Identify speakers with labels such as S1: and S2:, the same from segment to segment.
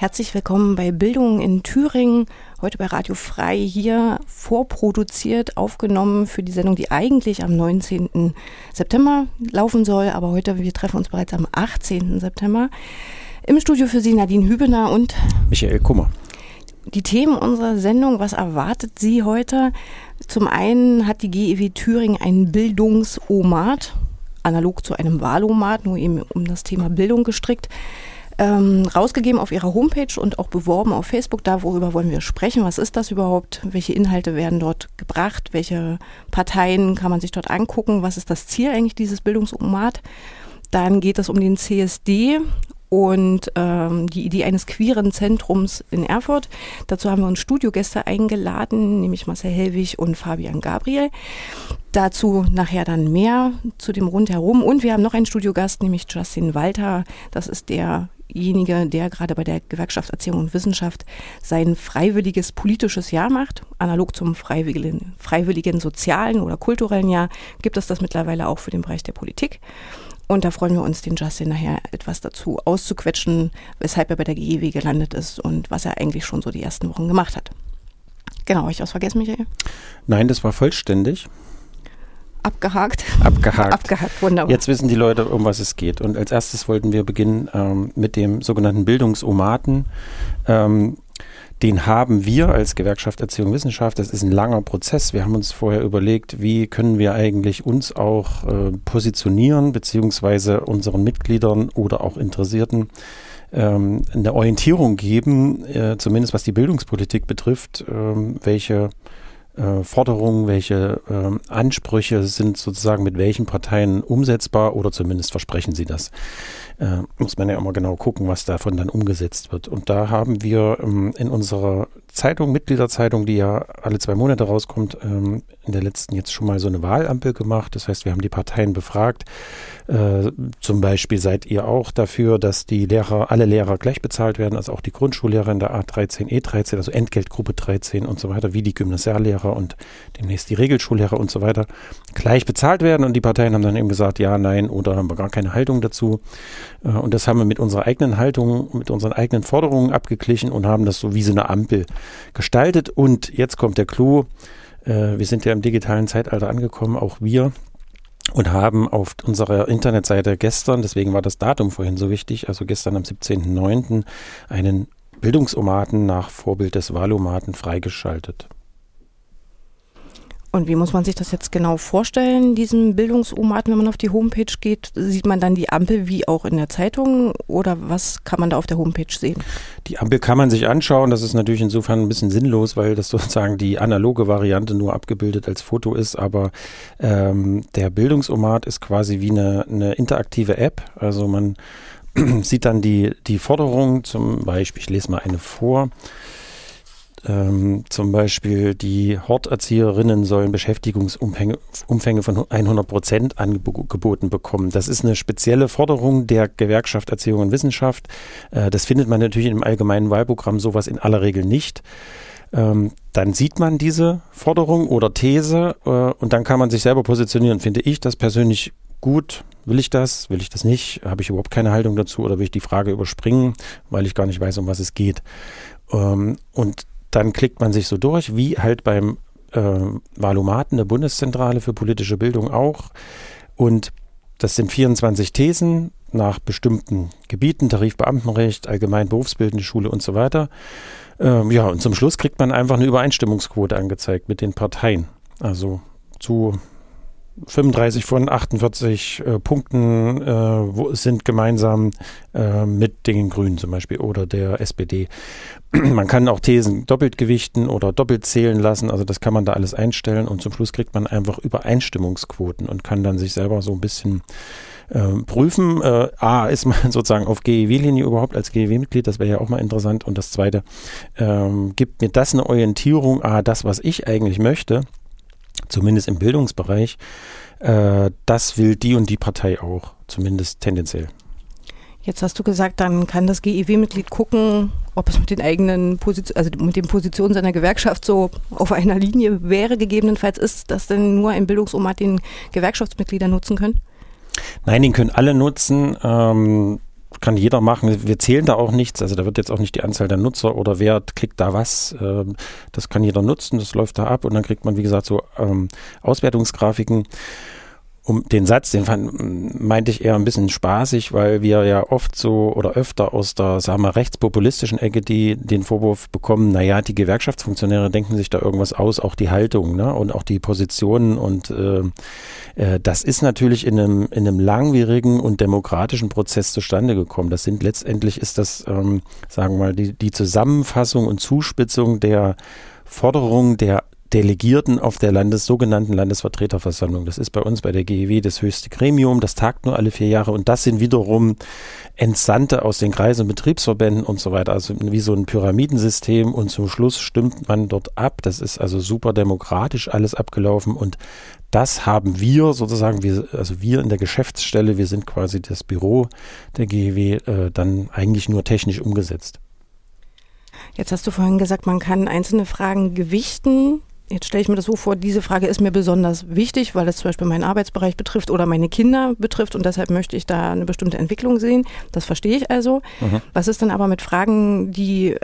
S1: Herzlich willkommen bei Bildung in Thüringen. Heute bei Radio Frei hier vorproduziert, aufgenommen für die Sendung, die eigentlich am 19. September laufen soll. Aber heute, wir treffen uns bereits am 18. September. Im Studio für Sie Nadine Hübener und
S2: Michael Kummer.
S1: Die Themen unserer Sendung, was erwartet Sie heute? Zum einen hat die GEW Thüringen einen Bildungsomat, analog zu einem Wahlomat, nur eben um das Thema Bildung gestrickt ähm, rausgegeben auf ihrer Homepage und auch beworben auf Facebook. Da, worüber wollen wir sprechen? Was ist das überhaupt? Welche Inhalte werden dort gebracht? Welche Parteien kann man sich dort angucken? Was ist das Ziel eigentlich dieses Bildungsomat? Dann geht es um den CSD und ähm, die Idee eines queeren Zentrums in Erfurt. Dazu haben wir uns Studiogäste eingeladen, nämlich Marcel Hellwig und Fabian Gabriel. Dazu nachher dann mehr zu dem Rundherum. Und wir haben noch einen Studiogast, nämlich Justin Walter. Das ist der derjenige, der gerade bei der Gewerkschaft Erziehung und Wissenschaft sein freiwilliges politisches Jahr macht. Analog zum freiwilligen, freiwilligen sozialen oder kulturellen Jahr gibt es das mittlerweile auch für den Bereich der Politik. Und da freuen wir uns, den Justin nachher etwas dazu auszuquetschen, weshalb er bei der GEW gelandet ist und was er eigentlich schon so die ersten Wochen gemacht hat. Genau, habe ich was vergessen, Michael?
S2: Nein, das war vollständig.
S1: Abgehakt.
S2: Abgehakt.
S1: Abgehakt, wunderbar.
S2: Jetzt wissen die Leute, um was es geht. Und als erstes wollten wir beginnen ähm, mit dem sogenannten Bildungsomaten. Ähm, den haben wir als Gewerkschaft Erziehung Wissenschaft. Das ist ein langer Prozess. Wir haben uns vorher überlegt, wie können wir eigentlich uns auch äh, positionieren, beziehungsweise unseren Mitgliedern oder auch Interessierten ähm, eine Orientierung geben, äh, zumindest was die Bildungspolitik betrifft, ähm, welche äh, Forderungen, welche äh, Ansprüche sind sozusagen mit welchen Parteien umsetzbar oder zumindest versprechen sie das. Äh, muss man ja immer genau gucken, was davon dann umgesetzt wird. Und da haben wir ähm, in unserer Zeitung, Mitgliederzeitung, die ja alle zwei Monate rauskommt, ähm, in der letzten jetzt schon mal so eine Wahlampel gemacht. Das heißt, wir haben die Parteien befragt. Äh, zum Beispiel seid ihr auch dafür, dass die Lehrer, alle Lehrer gleich bezahlt werden, also auch die Grundschullehrer in der A13, E13, also Entgeltgruppe 13 und so weiter, wie die Gymnasiallehrer und demnächst die Regelschullehrer und so weiter, gleich bezahlt werden. Und die Parteien haben dann eben gesagt, ja, nein oder haben wir gar keine Haltung dazu. Äh, und das haben wir mit unserer eigenen Haltung, mit unseren eigenen Forderungen abgeglichen und haben das so wie so eine Ampel gestaltet. Und jetzt kommt der Clou. Äh, wir sind ja im digitalen Zeitalter angekommen, auch wir. Und haben auf unserer Internetseite gestern, deswegen war das Datum vorhin so wichtig, also gestern am 17.09. einen Bildungsomaten nach Vorbild des Wahlomaten freigeschaltet.
S1: Und wie muss man sich das jetzt genau vorstellen, diesen Bildungsomaten, wenn man auf die Homepage geht? Sieht man dann die Ampel wie auch in der Zeitung oder was kann man da auf der Homepage sehen?
S2: Die Ampel kann man sich anschauen. Das ist natürlich insofern ein bisschen sinnlos, weil das sozusagen die analoge Variante nur abgebildet als Foto ist. Aber ähm, der Bildungsomat ist quasi wie eine, eine interaktive App. Also man sieht dann die, die Forderung zum Beispiel, ich lese mal eine vor. Ähm, zum Beispiel die Horterzieherinnen sollen Beschäftigungsumfänge Umfänge von 100 Prozent angeboten bekommen. Das ist eine spezielle Forderung der Gewerkschaft Erziehung und Wissenschaft. Äh, das findet man natürlich im allgemeinen Wahlprogramm sowas in aller Regel nicht. Ähm, dann sieht man diese Forderung oder These äh, und dann kann man sich selber positionieren. Finde ich das persönlich gut? Will ich das? Will ich das nicht? Habe ich überhaupt keine Haltung dazu oder will ich die Frage überspringen, weil ich gar nicht weiß, um was es geht? Ähm, und dann klickt man sich so durch, wie halt beim äh, Valomaten der Bundeszentrale für politische Bildung auch. Und das sind 24 Thesen nach bestimmten Gebieten, Tarifbeamtenrecht, allgemein berufsbildende Schule und so weiter. Ähm, ja, und zum Schluss kriegt man einfach eine Übereinstimmungsquote angezeigt mit den Parteien. Also zu 35 von 48 äh, Punkten äh, sind gemeinsam äh, mit den Grünen zum Beispiel oder der SPD. Man kann auch Thesen doppelt gewichten oder doppelt zählen lassen. Also das kann man da alles einstellen und zum Schluss kriegt man einfach Übereinstimmungsquoten und kann dann sich selber so ein bisschen äh, prüfen. Äh, A, ist man sozusagen auf GEW-Linie überhaupt als GEW-Mitglied? Das wäre ja auch mal interessant. Und das Zweite, ähm, gibt mir das eine Orientierung? A, das, was ich eigentlich möchte, zumindest im Bildungsbereich, äh, das will die und die Partei auch, zumindest tendenziell.
S1: Jetzt hast du gesagt, dann kann das GEW-Mitglied gucken, ob es mit den eigenen Positionen, also mit den Positionen seiner Gewerkschaft so auf einer Linie wäre. Gegebenenfalls ist das denn nur ein Bildungsomat, den Gewerkschaftsmitglieder nutzen können?
S2: Nein, den können alle nutzen. Ähm, kann jeder machen. Wir zählen da auch nichts. Also da wird jetzt auch nicht die Anzahl der Nutzer oder wer klickt da was. Ähm, das kann jeder nutzen. Das läuft da ab und dann kriegt man, wie gesagt, so ähm, Auswertungsgrafiken um den Satz, den fand, meinte ich eher ein bisschen spaßig, weil wir ja oft so oder öfter aus der, sagen wir, rechtspopulistischen Ecke die den Vorwurf bekommen, naja, die Gewerkschaftsfunktionäre denken sich da irgendwas aus, auch die Haltung ne, und auch die Positionen und äh, äh, das ist natürlich in einem, in einem langwierigen und demokratischen Prozess zustande gekommen. Das sind letztendlich ist das, ähm, sagen wir mal, die, die Zusammenfassung und Zuspitzung der Forderungen der Delegierten auf der Landes, sogenannten Landesvertreterversammlung. Das ist bei uns bei der GEW das höchste Gremium. Das tagt nur alle vier Jahre und das sind wiederum Entsandte aus den Kreisen Betriebsverbänden und so weiter. Also wie so ein Pyramidensystem und zum Schluss stimmt man dort ab. Das ist also super demokratisch alles abgelaufen und das haben wir sozusagen, wir, also wir in der Geschäftsstelle, wir sind quasi das Büro der GEW, äh, dann eigentlich nur technisch umgesetzt.
S1: Jetzt hast du vorhin gesagt, man kann einzelne Fragen gewichten Jetzt stelle ich mir das so vor, diese Frage ist mir besonders wichtig, weil es zum Beispiel meinen Arbeitsbereich betrifft oder meine Kinder betrifft und deshalb möchte ich da eine bestimmte Entwicklung sehen. Das verstehe ich also. Mhm. Was ist dann aber mit Fragen, die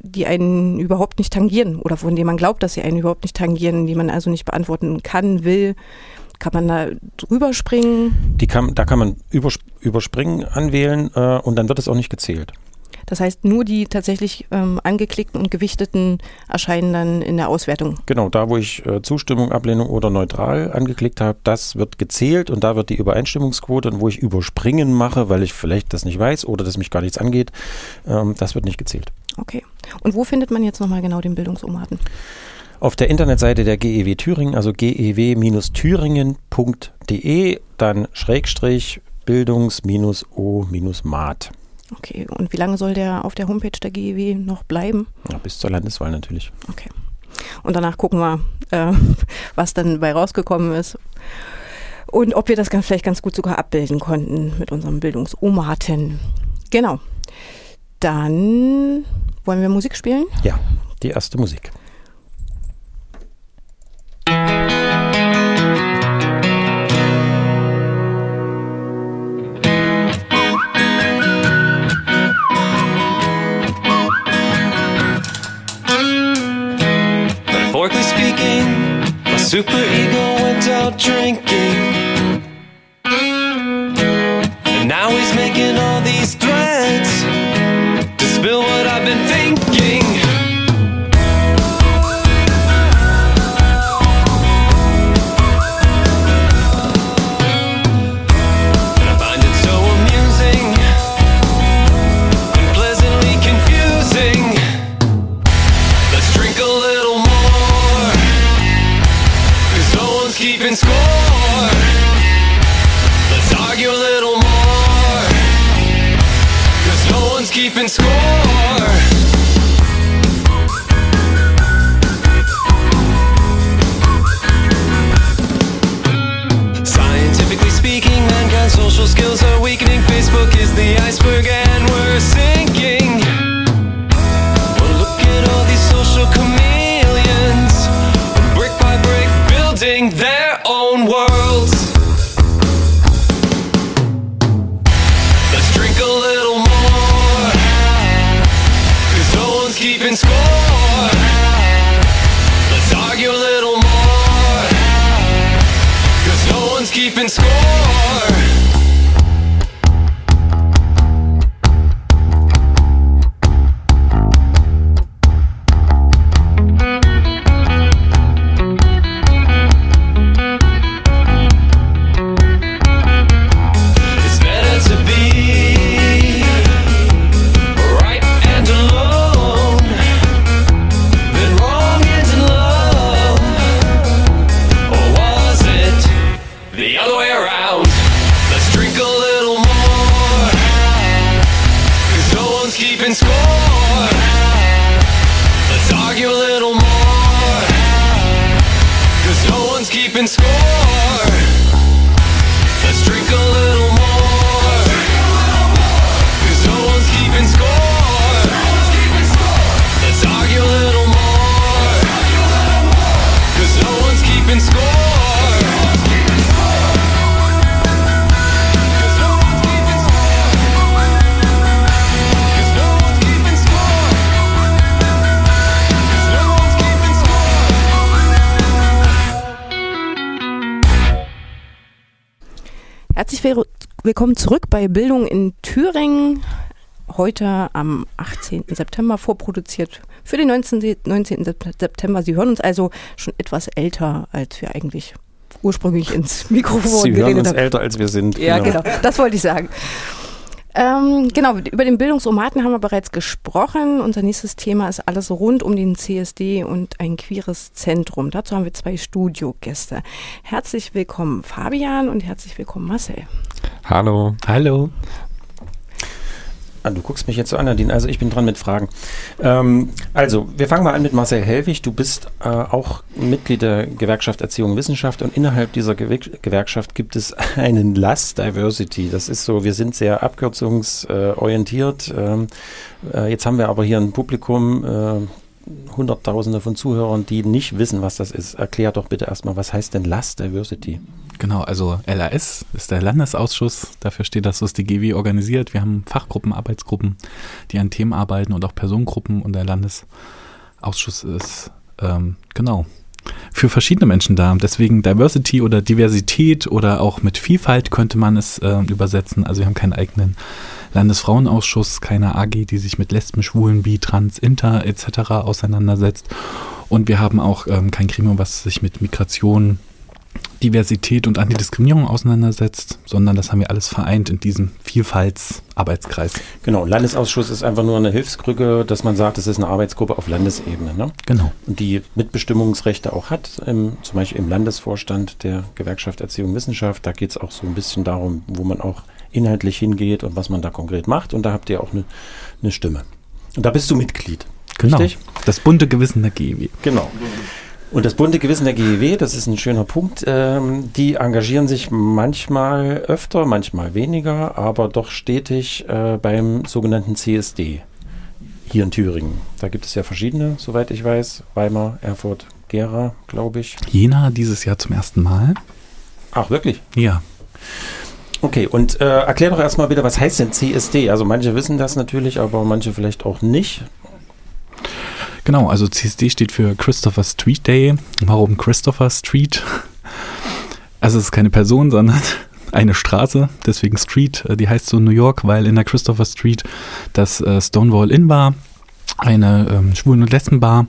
S1: die einen überhaupt nicht tangieren oder von denen man glaubt, dass sie einen überhaupt nicht tangieren, die man also nicht beantworten kann, will? Kann man da drüber springen?
S2: Die kann, da kann man überspringen, anwählen äh, und dann wird es auch nicht gezählt.
S1: Das heißt, nur die tatsächlich ähm, angeklickten und gewichteten erscheinen dann in der Auswertung.
S2: Genau, da wo ich äh, Zustimmung, Ablehnung oder neutral angeklickt habe, das wird gezählt und da wird die Übereinstimmungsquote und wo ich überspringen mache, weil ich vielleicht das nicht weiß oder das mich gar nichts angeht, ähm, das wird nicht gezählt.
S1: Okay. Und wo findet man jetzt nochmal genau den Bildungsomaten?
S2: Auf der Internetseite der GEW Thüringen, also gew-thüringen.de, dann Schrägstrich Bildungs-O-Mat.
S1: Okay, und wie lange soll der auf der Homepage der GEW noch bleiben?
S2: Ja, bis zur Landeswahl natürlich.
S1: Okay. Und danach gucken wir, äh, was dann bei rausgekommen ist. Und ob wir das ganz, vielleicht ganz gut sogar abbilden konnten mit unserem Bildungsomaten. Genau. Dann wollen wir Musik spielen?
S2: Ja, die erste Musik. Super ego went out drinking. Keeping score.
S1: Willkommen zurück bei Bildung in Thüringen. Heute am 18. September vorproduziert für den 19. 19. Sep- September. Sie hören uns also schon etwas älter, als wir eigentlich ursprünglich ins Mikrofon
S2: Sie hören
S1: geredet
S2: uns
S1: haben.
S2: älter, als wir sind.
S1: Ja, genau. Das wollte ich sagen. Ähm, genau, über den Bildungsomaten haben wir bereits gesprochen. Unser nächstes Thema ist alles rund um den CSD und ein queeres Zentrum. Dazu haben wir zwei Studiogäste. Herzlich willkommen Fabian und herzlich willkommen Marcel.
S3: Hallo.
S2: Hallo. Ah, du guckst mich jetzt so an, Nadine. Also ich bin dran mit Fragen. Ähm, also, wir fangen mal an mit Marcel Hellwig. Du bist äh, auch Mitglied der Gewerkschaft Erziehung und Wissenschaft und innerhalb dieser Gewer Gewerkschaft gibt es einen LAS Diversity. Das ist so, wir sind sehr abkürzungsorientiert. Ähm, äh, jetzt haben wir aber hier ein Publikum, äh, Hunderttausende von Zuhörern, die nicht wissen, was das ist. Erklär doch bitte erstmal, was heißt denn LAS Diversity?
S3: Genau, also LAS ist der Landesausschuss. Dafür steht das, was die GW organisiert. Wir haben Fachgruppen, Arbeitsgruppen, die an Themen arbeiten und auch Personengruppen. Und der Landesausschuss ist, ähm, genau, für verschiedene Menschen da. Deswegen Diversity oder Diversität oder auch mit Vielfalt könnte man es äh, übersetzen. Also wir haben keinen eigenen Landesfrauenausschuss, keine AG, die sich mit Lesben, Schwulen, Bi, Trans, Inter etc. auseinandersetzt. Und wir haben auch ähm, kein Gremium, was sich mit Migration, Diversität und Antidiskriminierung auseinandersetzt, sondern das haben wir alles vereint in diesem Vielfaltsarbeitskreis.
S2: Genau, Landesausschuss ist einfach nur eine Hilfskrücke, dass man sagt, es ist eine Arbeitsgruppe auf Landesebene. Ne?
S3: Genau.
S2: Und die Mitbestimmungsrechte auch hat, im, zum Beispiel im Landesvorstand der Gewerkschaft Erziehung und Wissenschaft. Da geht es auch so ein bisschen darum, wo man auch inhaltlich hingeht und was man da konkret macht. Und da habt ihr auch eine, eine Stimme. Und da bist du Mitglied.
S3: Genau.
S2: Richtig?
S3: Das bunte Gewissen der GEW.
S2: Genau. Und das bunte Gewissen der GEW, das ist ein schöner Punkt, ähm, die engagieren sich manchmal öfter, manchmal weniger, aber doch stetig äh, beim sogenannten CSD hier in Thüringen. Da gibt es ja verschiedene, soweit ich weiß. Weimar, Erfurt, Gera, glaube ich.
S3: Jena dieses Jahr zum ersten Mal.
S2: Ach, wirklich?
S3: Ja.
S2: Okay, und äh, erklär doch erstmal bitte, was heißt denn CSD? Also manche wissen das natürlich, aber manche vielleicht auch nicht.
S3: Genau, also CSD steht für Christopher Street Day. Warum Christopher Street? Also es ist keine Person, sondern eine Straße, deswegen Street. Äh, Die heißt so New York, weil in der Christopher Street das äh, Stonewall Inn war, eine ähm, Schwulen- und Lesbenbar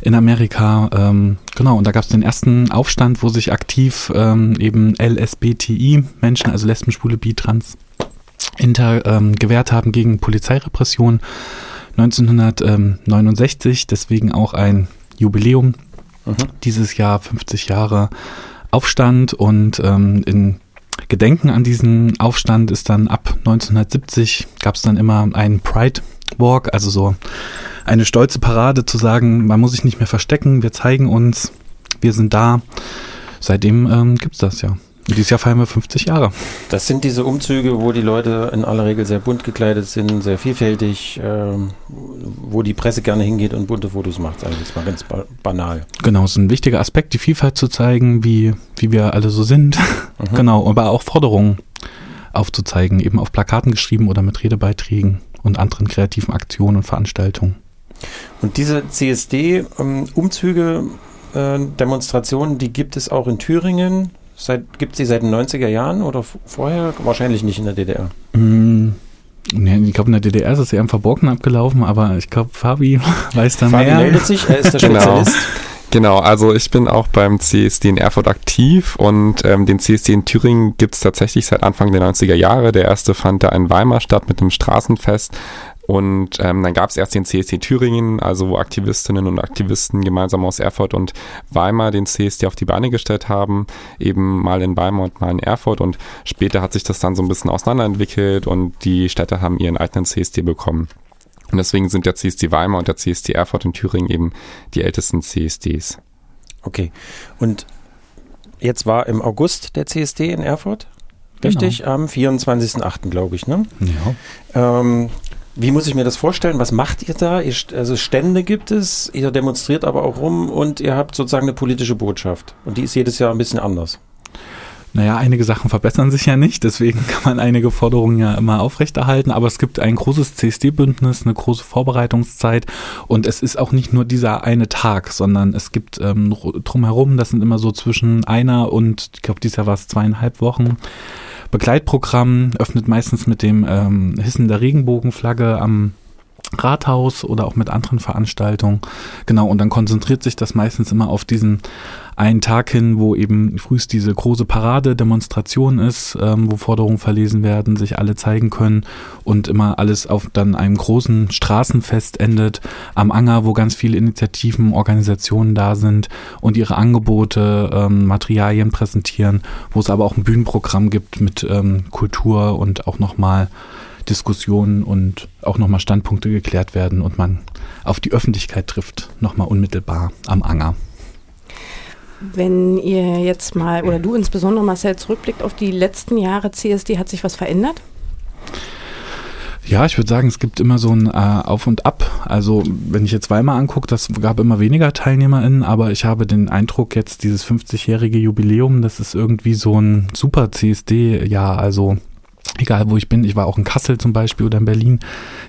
S3: in Amerika. Ähm, genau, und da gab es den ersten Aufstand, wo sich aktiv ähm, eben LSBTI-Menschen, also Lesben, Schwule, Bi, Trans, Inter ähm, gewehrt haben gegen Polizeirepression 1969, deswegen auch ein Jubiläum.
S2: Mhm.
S3: Dieses Jahr 50 Jahre Aufstand und ähm, in Gedenken an diesen Aufstand ist dann ab 1970 gab es dann immer einen Pride Walk, also so eine stolze Parade zu sagen, man muss sich nicht mehr verstecken, wir zeigen uns, wir sind da. Seitdem ähm, gibt es das ja. Dieses Jahr feiern wir 50 Jahre.
S2: Das sind diese Umzüge, wo die Leute in aller Regel sehr bunt gekleidet sind, sehr vielfältig, ähm, wo die Presse gerne hingeht und bunte Fotos macht, sage ich jetzt mal ganz ba banal.
S3: Genau, es ist ein wichtiger Aspekt, die Vielfalt zu zeigen, wie, wie wir alle so sind.
S2: Mhm.
S3: Genau, aber auch Forderungen aufzuzeigen, eben auf Plakaten geschrieben oder mit Redebeiträgen und anderen kreativen Aktionen und Veranstaltungen.
S2: Und diese CSD-Umzüge, äh, Demonstrationen, die gibt es auch in Thüringen. Seit, gibt es die seit den 90er Jahren oder vorher? Wahrscheinlich nicht in der DDR.
S3: Mm, nee, ich glaube, in der DDR ist es eher im Verborgenen abgelaufen, aber ich glaube, Fabi weiß da
S2: Fabi
S3: mehr.
S2: meldet sich, er ist der
S4: Genau.
S2: Spezialist.
S4: Genau, also ich bin auch beim CSD in Erfurt aktiv und ähm, den CSD in Thüringen gibt es tatsächlich seit Anfang der 90er Jahre. Der erste fand da in Weimar statt mit einem Straßenfest. Und ähm, dann gab es erst den CSD Thüringen, also wo Aktivistinnen und Aktivisten gemeinsam aus Erfurt und Weimar den CSD auf die Beine gestellt haben, eben mal in Weimar und mal in Erfurt. Und später hat sich das dann so ein bisschen auseinanderentwickelt und die Städte haben ihren eigenen CSD bekommen. Und deswegen sind der CSD Weimar und der CSD Erfurt in Thüringen eben die ältesten CSDs.
S2: Okay. Und jetzt war im August der CSD in Erfurt. Richtig, am 24.08. glaube ich, ne?
S3: Ja.
S2: Ähm, wie muss ich mir das vorstellen? Was macht ihr da? Ihr, also Stände gibt es, ihr demonstriert aber auch rum und ihr habt sozusagen eine politische Botschaft. Und die ist jedes Jahr ein bisschen anders.
S3: Naja, einige Sachen verbessern sich ja nicht, deswegen kann man einige Forderungen ja immer aufrechterhalten, aber es gibt ein großes CSD-Bündnis, eine große Vorbereitungszeit und es ist auch nicht nur dieser eine Tag, sondern es gibt ähm, ru- drumherum, das sind immer so zwischen einer und, ich glaube, dieses Jahr war es zweieinhalb Wochen, Begleitprogramm, öffnet meistens mit dem ähm, Hissen der Regenbogenflagge am Rathaus oder auch mit anderen Veranstaltungen. Genau, und dann konzentriert sich das meistens immer auf diesen einen Tag hin, wo eben frühst diese große Parade, Demonstration ist, ähm, wo Forderungen verlesen werden, sich alle zeigen können und immer alles auf dann einem großen Straßenfest endet am Anger, wo ganz viele Initiativen, Organisationen da sind und ihre Angebote, ähm, Materialien präsentieren, wo es aber auch ein Bühnenprogramm gibt mit ähm, Kultur und auch nochmal Diskussionen und auch nochmal Standpunkte geklärt werden und man auf die Öffentlichkeit trifft, nochmal unmittelbar am Anger.
S1: Wenn ihr jetzt mal, oder du insbesondere Marcel, zurückblickt auf die letzten Jahre CSD, hat sich was verändert?
S3: Ja, ich würde sagen, es gibt immer so ein äh, Auf und Ab. Also wenn ich jetzt Weimar angucke, das gab immer weniger TeilnehmerInnen, aber ich habe den Eindruck, jetzt dieses 50-jährige Jubiläum, das ist irgendwie so ein super CSD-Jahr. Also egal wo ich bin, ich war auch in Kassel zum Beispiel oder in Berlin.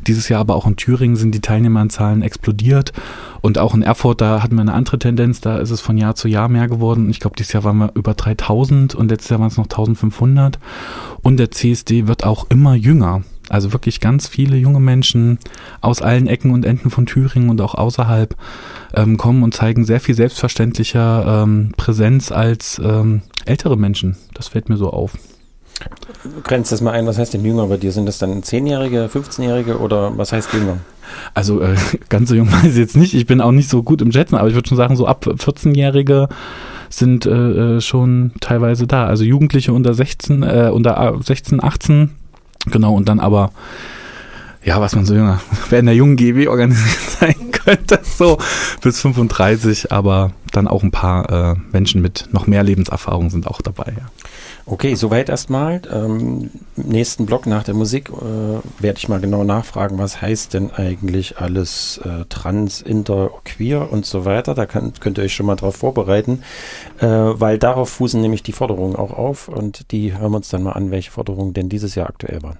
S3: Dieses Jahr aber auch in Thüringen sind die Teilnehmerzahlen explodiert. Und auch in Erfurt, da hatten wir eine andere Tendenz, da ist es von Jahr zu Jahr mehr geworden. Ich glaube, dieses Jahr waren wir über 3000 und letztes Jahr waren es noch 1500. Und der CSD wird auch immer jünger. Also wirklich ganz viele junge Menschen aus allen Ecken und Enden von Thüringen und auch außerhalb ähm, kommen und zeigen sehr viel selbstverständlicher ähm, Präsenz als ähm, ältere Menschen. Das fällt mir so auf.
S2: Grenzt das mal ein, was heißt denn jünger bei dir? Sind das dann 10-Jährige, 15-Jährige oder was heißt jünger?
S3: Also äh, ganz so jung weiß ich jetzt nicht. Ich bin auch nicht so gut im Schätzen, aber ich würde schon sagen, so ab 14-Jährige sind äh, äh, schon teilweise da. Also Jugendliche unter 16, äh, unter äh, 16, 18, genau, und dann aber, ja, was man so jünger, wer in der jungen GW organisiert sein könnte, so bis 35, aber dann auch ein paar äh, Menschen mit noch mehr Lebenserfahrung sind auch dabei, ja.
S2: Okay, soweit erstmal. Ähm, Im nächsten Block nach der Musik äh, werde ich mal genau nachfragen, was heißt denn eigentlich alles äh, trans, inter, queer und so weiter. Da kann, könnt ihr euch schon mal drauf vorbereiten, äh, weil darauf fußen nämlich die Forderungen auch auf und die hören wir uns dann mal an, welche Forderungen denn dieses Jahr aktuell waren.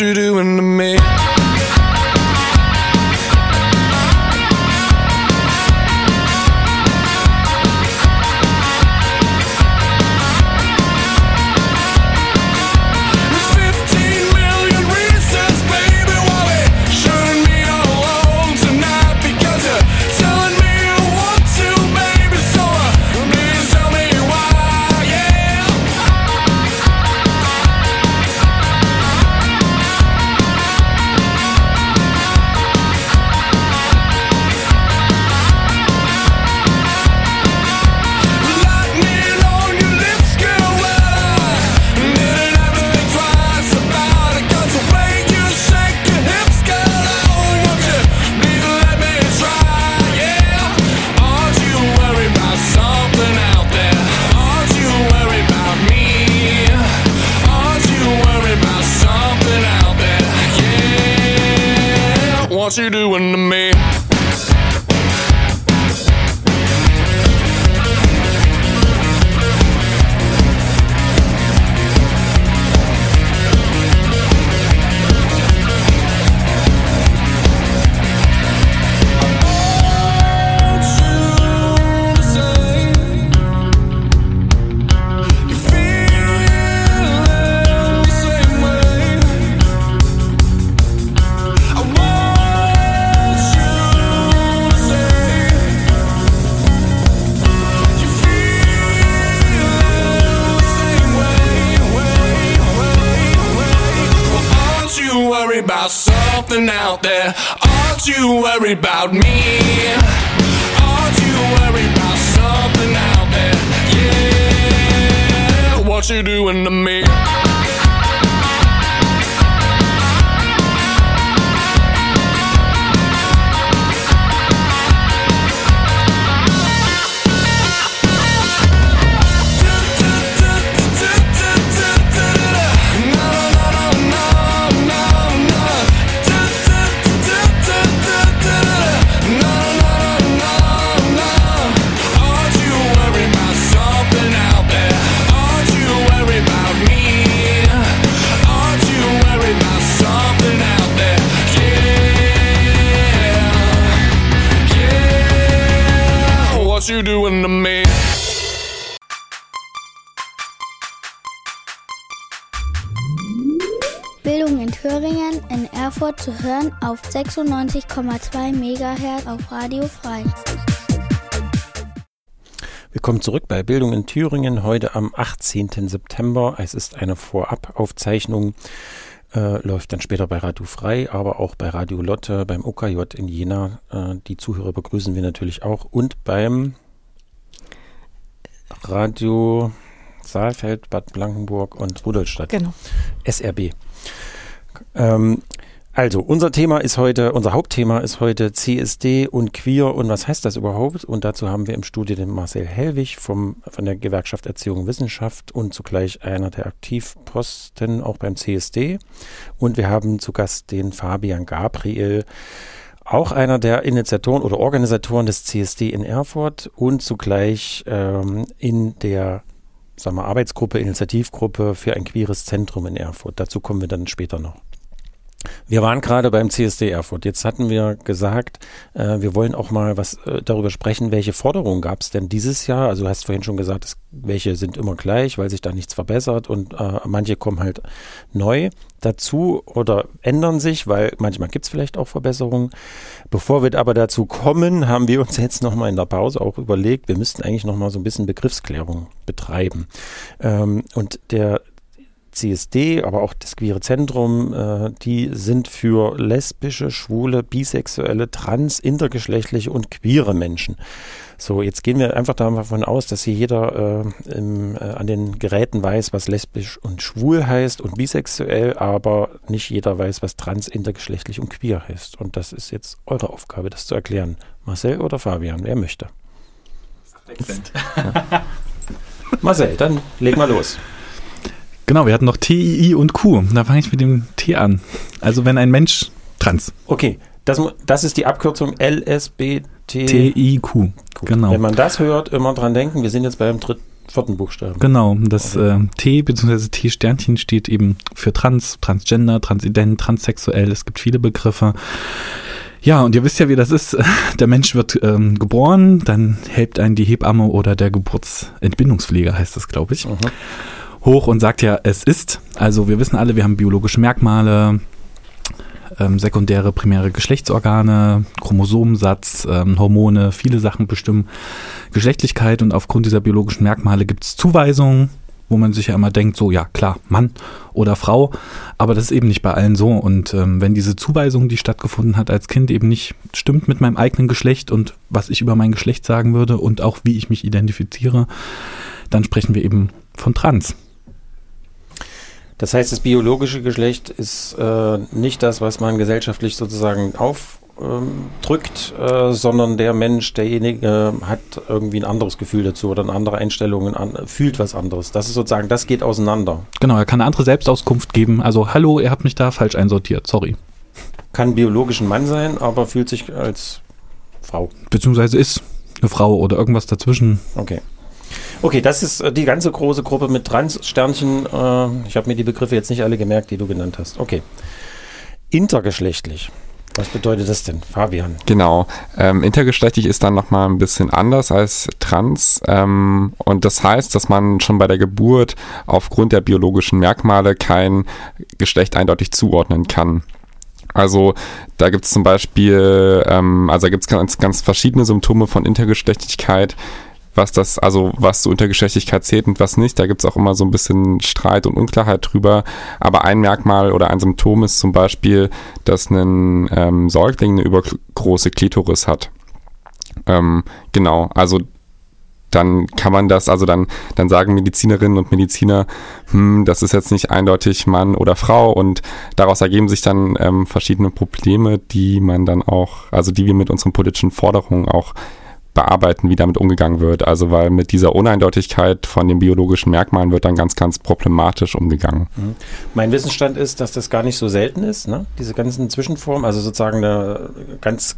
S5: you do out there? Aren't you worried about me? Aren't you worried about something out there? Yeah, what you doing to me?
S6: Zu hören auf 96,2 MHz auf Radio Frei.
S2: Willkommen zurück bei Bildung in Thüringen, heute am 18. September. Es ist eine Vorabaufzeichnung, äh, läuft dann später bei Radio Frei, aber auch bei Radio Lotte, beim OKJ in Jena. Äh, die Zuhörer begrüßen wir natürlich auch und beim Radio Saalfeld, Bad Blankenburg und Rudolstadt.
S1: Genau.
S2: SRB. Ähm, also, unser Thema ist heute, unser Hauptthema ist heute CSD und Queer und was heißt das überhaupt? Und dazu haben wir im Studio den Marcel Hellwig vom, von der Gewerkschaft Erziehung und Wissenschaft und zugleich einer der Aktivposten auch beim CSD. Und wir haben zu Gast den Fabian Gabriel, auch einer der Initiatoren oder Organisatoren des CSD in Erfurt und zugleich ähm, in der sagen wir, Arbeitsgruppe, Initiativgruppe für ein queeres Zentrum in Erfurt. Dazu kommen wir dann später noch. Wir waren gerade beim CSD Erfurt. Jetzt hatten wir gesagt, äh, wir wollen auch mal was äh, darüber sprechen, welche Forderungen gab es denn dieses Jahr? Also du hast vorhin schon gesagt, es, welche sind immer gleich, weil sich da nichts verbessert und äh, manche kommen halt neu dazu oder ändern sich, weil manchmal gibt es vielleicht auch Verbesserungen. Bevor wir aber dazu kommen, haben wir uns jetzt nochmal in der Pause auch überlegt, wir müssten eigentlich nochmal so ein bisschen Begriffsklärung betreiben. Ähm, und der CSD, aber auch das Queere Zentrum, äh, die sind für lesbische, schwule, bisexuelle, trans, intergeschlechtliche und queere Menschen. So, jetzt gehen wir einfach davon aus, dass hier jeder äh, im, äh, an den Geräten weiß, was lesbisch und schwul heißt und bisexuell, aber nicht jeder weiß, was trans, intergeschlechtlich und queer heißt. Und das ist jetzt eure Aufgabe, das zu erklären. Marcel oder Fabian, wer möchte? Marcel, dann leg mal los.
S3: Genau, wir hatten noch T, I, I und Q. Da fange ich mit dem T an. Also wenn ein Mensch trans.
S2: Okay, das, das ist die Abkürzung LSBT.
S3: T, I, Q. Genau.
S2: Wenn man das hört, immer dran denken, wir sind jetzt beim dritten, vierten Buchstaben.
S3: Genau, das äh, T bzw. T-Sternchen steht eben für trans, transgender, transident, transsexuell. Es gibt viele Begriffe. Ja, und ihr wisst ja, wie das ist. Der Mensch wird ähm, geboren, dann hält einen die Hebamme oder der Geburtsentbindungspfleger, heißt das, glaube ich, hoch und sagt ja, es ist. Also wir wissen alle, wir haben biologische Merkmale, ähm, sekundäre, primäre Geschlechtsorgane, Chromosomensatz, ähm, Hormone, viele Sachen bestimmen Geschlechtlichkeit und aufgrund dieser biologischen Merkmale gibt es Zuweisungen, wo man sich ja immer denkt, so ja klar, Mann oder Frau, aber das ist eben nicht bei allen so. Und ähm, wenn diese Zuweisung, die stattgefunden hat als Kind, eben nicht stimmt mit meinem eigenen Geschlecht und was ich über mein Geschlecht sagen würde und auch wie ich mich identifiziere, dann sprechen wir eben von Trans.
S2: Das heißt, das biologische Geschlecht ist äh, nicht das, was man gesellschaftlich sozusagen aufdrückt, äh, sondern der Mensch, derjenige hat irgendwie ein anderes Gefühl dazu oder eine andere Einstellung, an, fühlt was anderes. Das ist sozusagen, das geht auseinander.
S3: Genau, er kann eine andere Selbstauskunft geben. Also, hallo, ihr habt mich da falsch einsortiert, sorry.
S2: Kann biologisch ein Mann sein, aber fühlt sich als Frau.
S3: Beziehungsweise ist eine Frau oder irgendwas dazwischen.
S2: Okay. Okay, das ist äh, die ganze große Gruppe mit Trans-Sternchen. Äh, ich habe mir die Begriffe jetzt nicht alle gemerkt, die du genannt hast. Okay. Intergeschlechtlich. Was bedeutet das denn, Fabian?
S4: Genau. Ähm, intergeschlechtlich ist dann nochmal ein bisschen anders als trans. Ähm, und das heißt, dass man schon bei der Geburt aufgrund der biologischen Merkmale kein Geschlecht eindeutig zuordnen kann. Also da gibt es zum Beispiel, ähm, also da gibt es ganz, ganz verschiedene Symptome von Intergeschlechtlichkeit. Was das, also was zur Intergeschlechtlichkeit zählt und was nicht. Da gibt's auch immer so ein bisschen Streit und Unklarheit drüber. Aber ein Merkmal oder ein Symptom ist zum Beispiel, dass ein ähm, Säugling eine übergroße Klitoris hat. Ähm, genau, also dann kann man das, also dann, dann sagen Medizinerinnen und Mediziner, hm, das ist jetzt nicht eindeutig Mann oder Frau und daraus ergeben sich dann ähm, verschiedene Probleme, die man dann auch, also die wir mit unseren politischen Forderungen auch bearbeiten, wie damit umgegangen wird. Also weil mit dieser Uneindeutigkeit von den biologischen Merkmalen wird dann ganz, ganz problematisch umgegangen.
S2: Mein Wissensstand ist, dass das gar nicht so selten ist, ne? diese ganzen Zwischenformen, also sozusagen eine ganz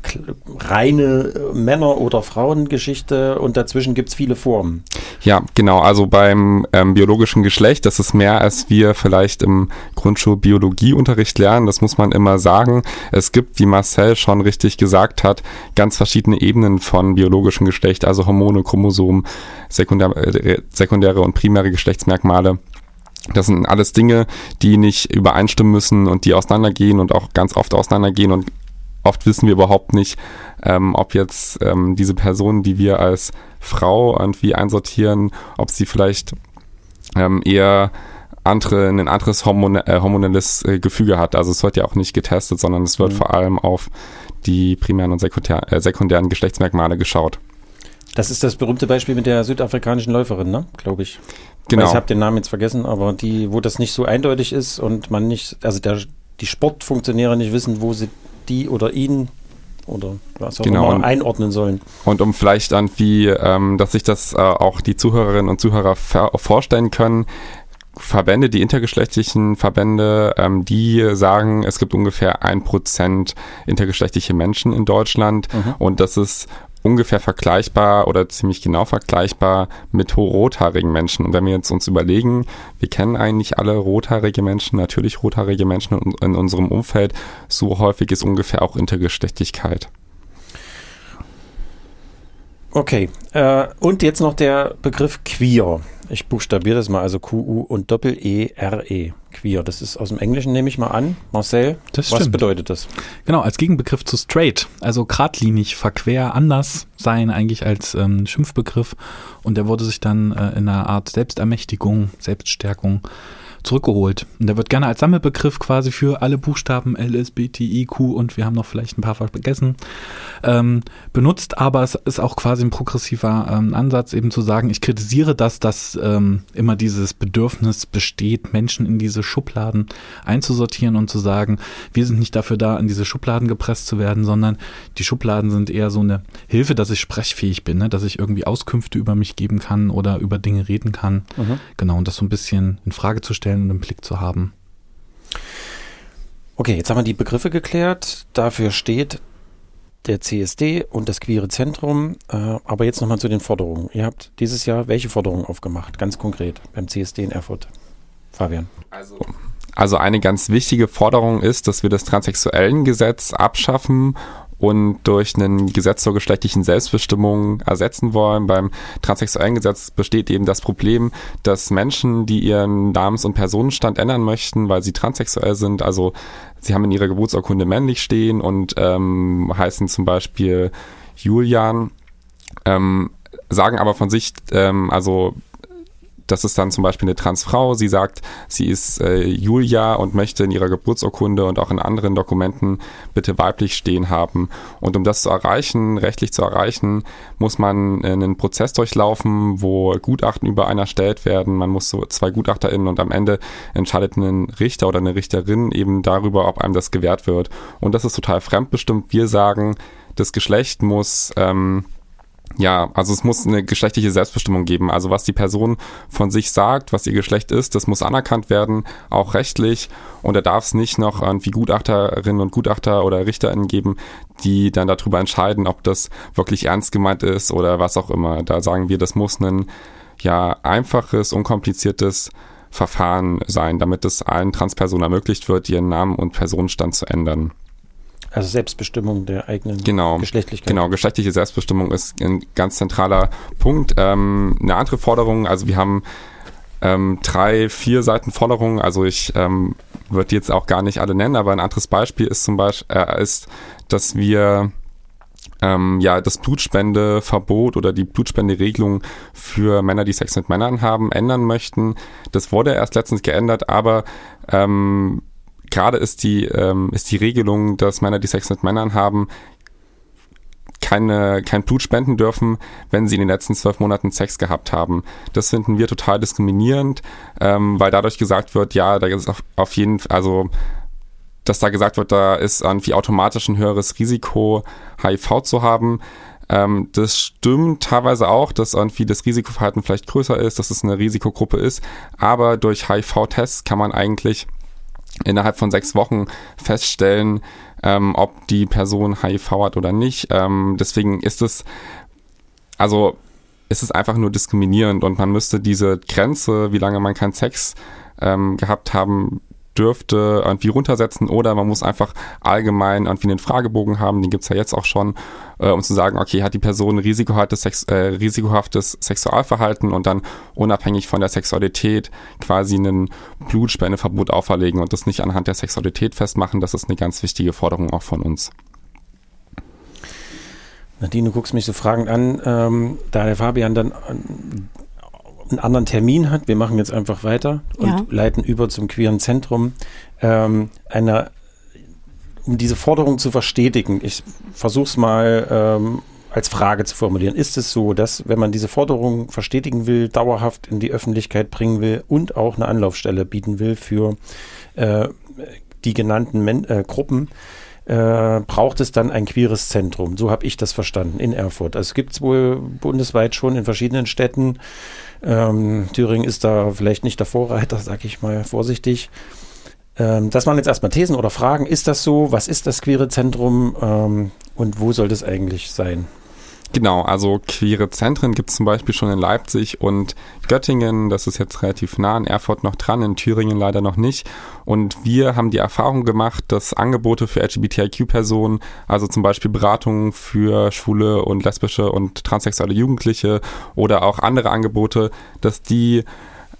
S2: reine äh, Männer- oder Frauengeschichte und dazwischen gibt es viele Formen.
S4: Ja, genau. Also beim ähm, biologischen Geschlecht, das ist mehr, als wir vielleicht im Grundschulbiologieunterricht lernen. Das muss man immer sagen. Es gibt, wie Marcel schon richtig gesagt hat, ganz verschiedene Ebenen von biologischem Geschlecht, also Hormone, Chromosomen, sekundär, äh, sekundäre und primäre Geschlechtsmerkmale. Das sind alles Dinge, die nicht übereinstimmen müssen und die auseinandergehen und auch ganz oft auseinandergehen und oft wissen wir überhaupt nicht, ähm, ob jetzt ähm, diese Person, die wir als Frau irgendwie einsortieren, ob sie vielleicht ähm, eher andere, ein anderes Hormon, äh, hormonelles äh, Gefüge hat. Also es wird ja auch nicht getestet, sondern es wird
S2: Mhm.
S4: vor allem auf die primären und sekundär, äh, sekundären Geschlechtsmerkmale geschaut.
S2: Das ist das berühmte Beispiel mit der südafrikanischen Läuferin, ne? glaube ich.
S4: Genau.
S2: Ich habe den Namen jetzt vergessen, aber die, wo das nicht so eindeutig ist und man nicht, also der, die Sportfunktionäre nicht wissen, wo sie die oder ihn oder was auch
S4: Genau.
S2: immer einordnen sollen.
S4: Und um vielleicht irgendwie, ähm, dass sich das äh, auch die Zuhörerinnen und Zuhörer vorstellen können, Verbände, die intergeschlechtlichen Verbände, ähm, die sagen, es gibt ungefähr ein Prozent intergeschlechtliche Menschen in Deutschland und das ist ungefähr vergleichbar oder ziemlich genau vergleichbar mit rothaarigen Menschen. Und wenn wir jetzt uns überlegen, wir kennen eigentlich alle rothaarige Menschen, natürlich rothaarige Menschen in, in unserem Umfeld, so häufig ist ungefähr auch Intergeschlechtlichkeit.
S2: Okay, äh, und jetzt noch der Begriff queer. Ich buchstabiere das mal, also Q-U und Doppel-E-R-E. Queer, das ist aus dem Englischen, nehme ich mal an. Marcel,
S3: Das
S2: was
S3: stimmt.
S2: bedeutet das?
S3: Genau, als Gegenbegriff zu straight, also geradlinig, verquer, anders sein eigentlich als ähm, Schimpfbegriff. Und der wurde sich dann äh, in einer Art Selbstermächtigung, Selbststärkung zurückgeholt. Und der wird gerne als Sammelbegriff quasi für alle Buchstaben L, S, B, T, I, Q und wir haben noch vielleicht ein paar vergessen, ähm, benutzt, aber es ist auch quasi ein progressiver ähm, Ansatz, eben zu sagen, ich kritisiere das, dass ähm, immer dieses Bedürfnis besteht, Menschen in diese Schubladen einzusortieren und zu sagen, wir sind nicht dafür da, in diese Schubladen gepresst zu werden, sondern die Schubladen sind eher so eine Hilfe, dass ich sprechfähig bin, ne? dass ich irgendwie Auskünfte über mich geben kann oder über Dinge reden kann. Genau, und das so ein bisschen in Frage zu stellen und im Blick zu haben.
S2: Okay, jetzt haben wir die Begriffe geklärt. Dafür steht der CSD und das Queere Zentrum. Äh, aber jetzt nochmal zu den Forderungen. Ihr habt dieses Jahr welche Forderungen aufgemacht? Ganz konkret beim CSD in Erfurt. Fabian.
S4: Also eine ganz wichtige Forderung ist, dass wir das Transsexuellengesetz abschaffen und durch ein Gesetz zur geschlechtlichen Selbstbestimmung ersetzen wollen. Beim Transsexuellengesetz besteht eben das Problem, dass Menschen, die ihren Namens- und Personenstand ändern möchten, weil sie transsexuell sind, also sie haben in ihrer Geburtsurkunde männlich stehen und ähm, heißen zum Beispiel Julian, ähm, sagen aber von sich, ähm, also das ist dann zum Beispiel eine Transfrau. Sie sagt, sie ist äh, Julia und möchte in ihrer Geburtsurkunde und auch in anderen Dokumenten bitte weiblich stehen haben. Und um das zu erreichen, rechtlich zu erreichen, muss man äh, einen Prozess durchlaufen, wo Gutachten über einen erstellt werden. Man muss so zwei GutachterInnen und am Ende entscheidet ein Richter oder eine Richterin eben darüber, ob einem das gewährt wird. Und das ist total fremdbestimmt. Wir sagen, das Geschlecht muss ähm, ja, also es muss eine geschlechtliche Selbstbestimmung geben. Also was die Person von sich sagt, was ihr Geschlecht ist, das muss anerkannt werden, auch rechtlich. Und da darf es nicht noch irgendwie Gutachterinnen und Gutachter oder RichterInnen geben, die dann darüber entscheiden, ob das wirklich ernst gemeint ist oder was auch immer. Da sagen wir, das muss ein ja einfaches, unkompliziertes Verfahren sein, damit es allen Transpersonen ermöglicht wird, ihren Namen und Personenstand zu ändern.
S2: Also Selbstbestimmung der eigenen
S4: Genau.
S2: Geschlechtlichkeit.
S4: Genau, geschlechtliche Selbstbestimmung ist ein ganz zentraler Punkt. Ähm, eine andere Forderung, also wir haben ähm, drei, vier Seiten Forderungen, also ich ähm, würde die jetzt auch gar nicht alle nennen, aber ein anderes Beispiel ist zum Beispiel, äh, ist, dass wir ähm, ja das Blutspendeverbot oder die Blutspenderegelung für Männer, die Sex mit Männern haben, ändern möchten. Das wurde erst letztens geändert, aber ähm, gerade ist die, ähm, ist die Regelung, dass Männer, die Sex mit Männern haben, keine, kein Blut spenden dürfen, wenn sie in den letzten zwölf Monaten Sex gehabt haben. Das finden wir total diskriminierend, ähm, weil dadurch gesagt wird, ja, da ist auf, auf jeden also dass da gesagt wird, da ist irgendwie automatisch ein höheres Risiko, HIV zu haben. Ähm, das stimmt teilweise auch, dass irgendwie das Risikoverhalten vielleicht größer ist, dass es eine Risikogruppe ist. Aber durch HIV-Tests kann man eigentlich innerhalb von sechs Wochen feststellen, ähm, ob die Person HIV hat oder nicht. Ähm, deswegen ist es, also ist es einfach nur diskriminierend und man müsste diese Grenze, wie lange man keinen Sex ähm, gehabt haben dürfte, irgendwie runtersetzen oder man muss einfach allgemein irgendwie einen Fragebogen haben, den gibt's ja jetzt auch schon, äh, um zu sagen, okay, hat die Person ein risikohaftes, Sex, äh, risikohaftes Sexualverhalten und dann unabhängig von der Sexualität quasi ein Blutspendeverbot auferlegen und das nicht anhand der Sexualität festmachen. Das ist eine ganz wichtige Forderung auch von uns.
S2: Nadine, du guckst mich so fragend an, ähm, da der Fabian dann einen anderen Termin hat, wir machen jetzt einfach weiter und
S1: Ja.
S2: leiten über zum queeren Zentrum, ähm, eine, um diese Forderung zu verstetigen. Ich versuche es mal ähm, als Frage zu formulieren. Ist es so, dass wenn man diese Forderung verstetigen will, dauerhaft in die Öffentlichkeit bringen will und auch eine Anlaufstelle bieten will für äh, die genannten Men äh, Gruppen, äh, braucht es dann ein queeres Zentrum. So habe ich das verstanden in Erfurt. Also es gibt es wohl bundesweit schon in verschiedenen Städten. Ähm, Thüringen ist da vielleicht nicht der Vorreiter, sage ich mal vorsichtig. Ähm, das waren jetzt erstmal Thesen oder Fragen. Ist das so? Was ist das queere Zentrum? Ähm, und wo soll das eigentlich sein?
S4: Genau, also queere Zentren gibt es zum Beispiel schon in Leipzig und Göttingen, das ist jetzt relativ nah in Erfurt noch dran, in Thüringen leider noch nicht. Und wir haben die Erfahrung gemacht, dass Angebote für LGBTIQ-Personen, also zum Beispiel Beratungen für schwule und lesbische und transsexuelle Jugendliche oder auch andere Angebote, dass die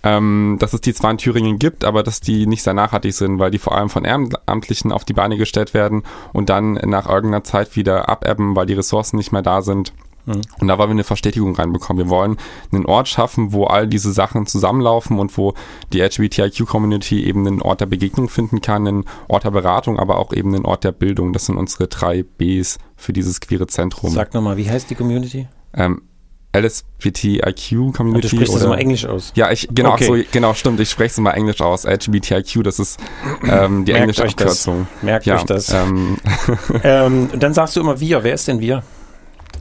S4: ähm, dass es die zwar in Thüringen gibt, aber dass die nicht sehr nachhaltig sind, weil die vor allem von Ehrenamtlichen auf die Beine gestellt werden und dann nach irgendeiner Zeit wieder abebben, weil die Ressourcen nicht mehr da sind. Und da wollen wir eine Verstetigung reinbekommen. Wir wollen einen Ort schaffen, wo all diese Sachen zusammenlaufen und wo die LGBTIQ-Community eben einen Ort der Begegnung finden kann, einen Ort der Beratung, aber auch eben einen Ort der Bildung. Das sind unsere drei Bs für dieses queere Zentrum.
S2: Sag nochmal, wie heißt die Community?
S4: Ähm, LSBTIQ-Community.
S2: Du sprichst das
S4: oder-
S2: immer Englisch aus.
S4: ja, ich, genau,
S2: Okay.
S4: so, genau, stimmt. Ich spreche es mal Englisch aus. LGBTIQ, das ist ähm, die
S2: Merkt
S4: englische
S2: euch das.
S4: Abkürzung.
S2: Merkt
S4: Ja,
S2: euch das.
S4: ähm,
S2: Ähm, dann sagst du immer wir. Wer ist denn wir?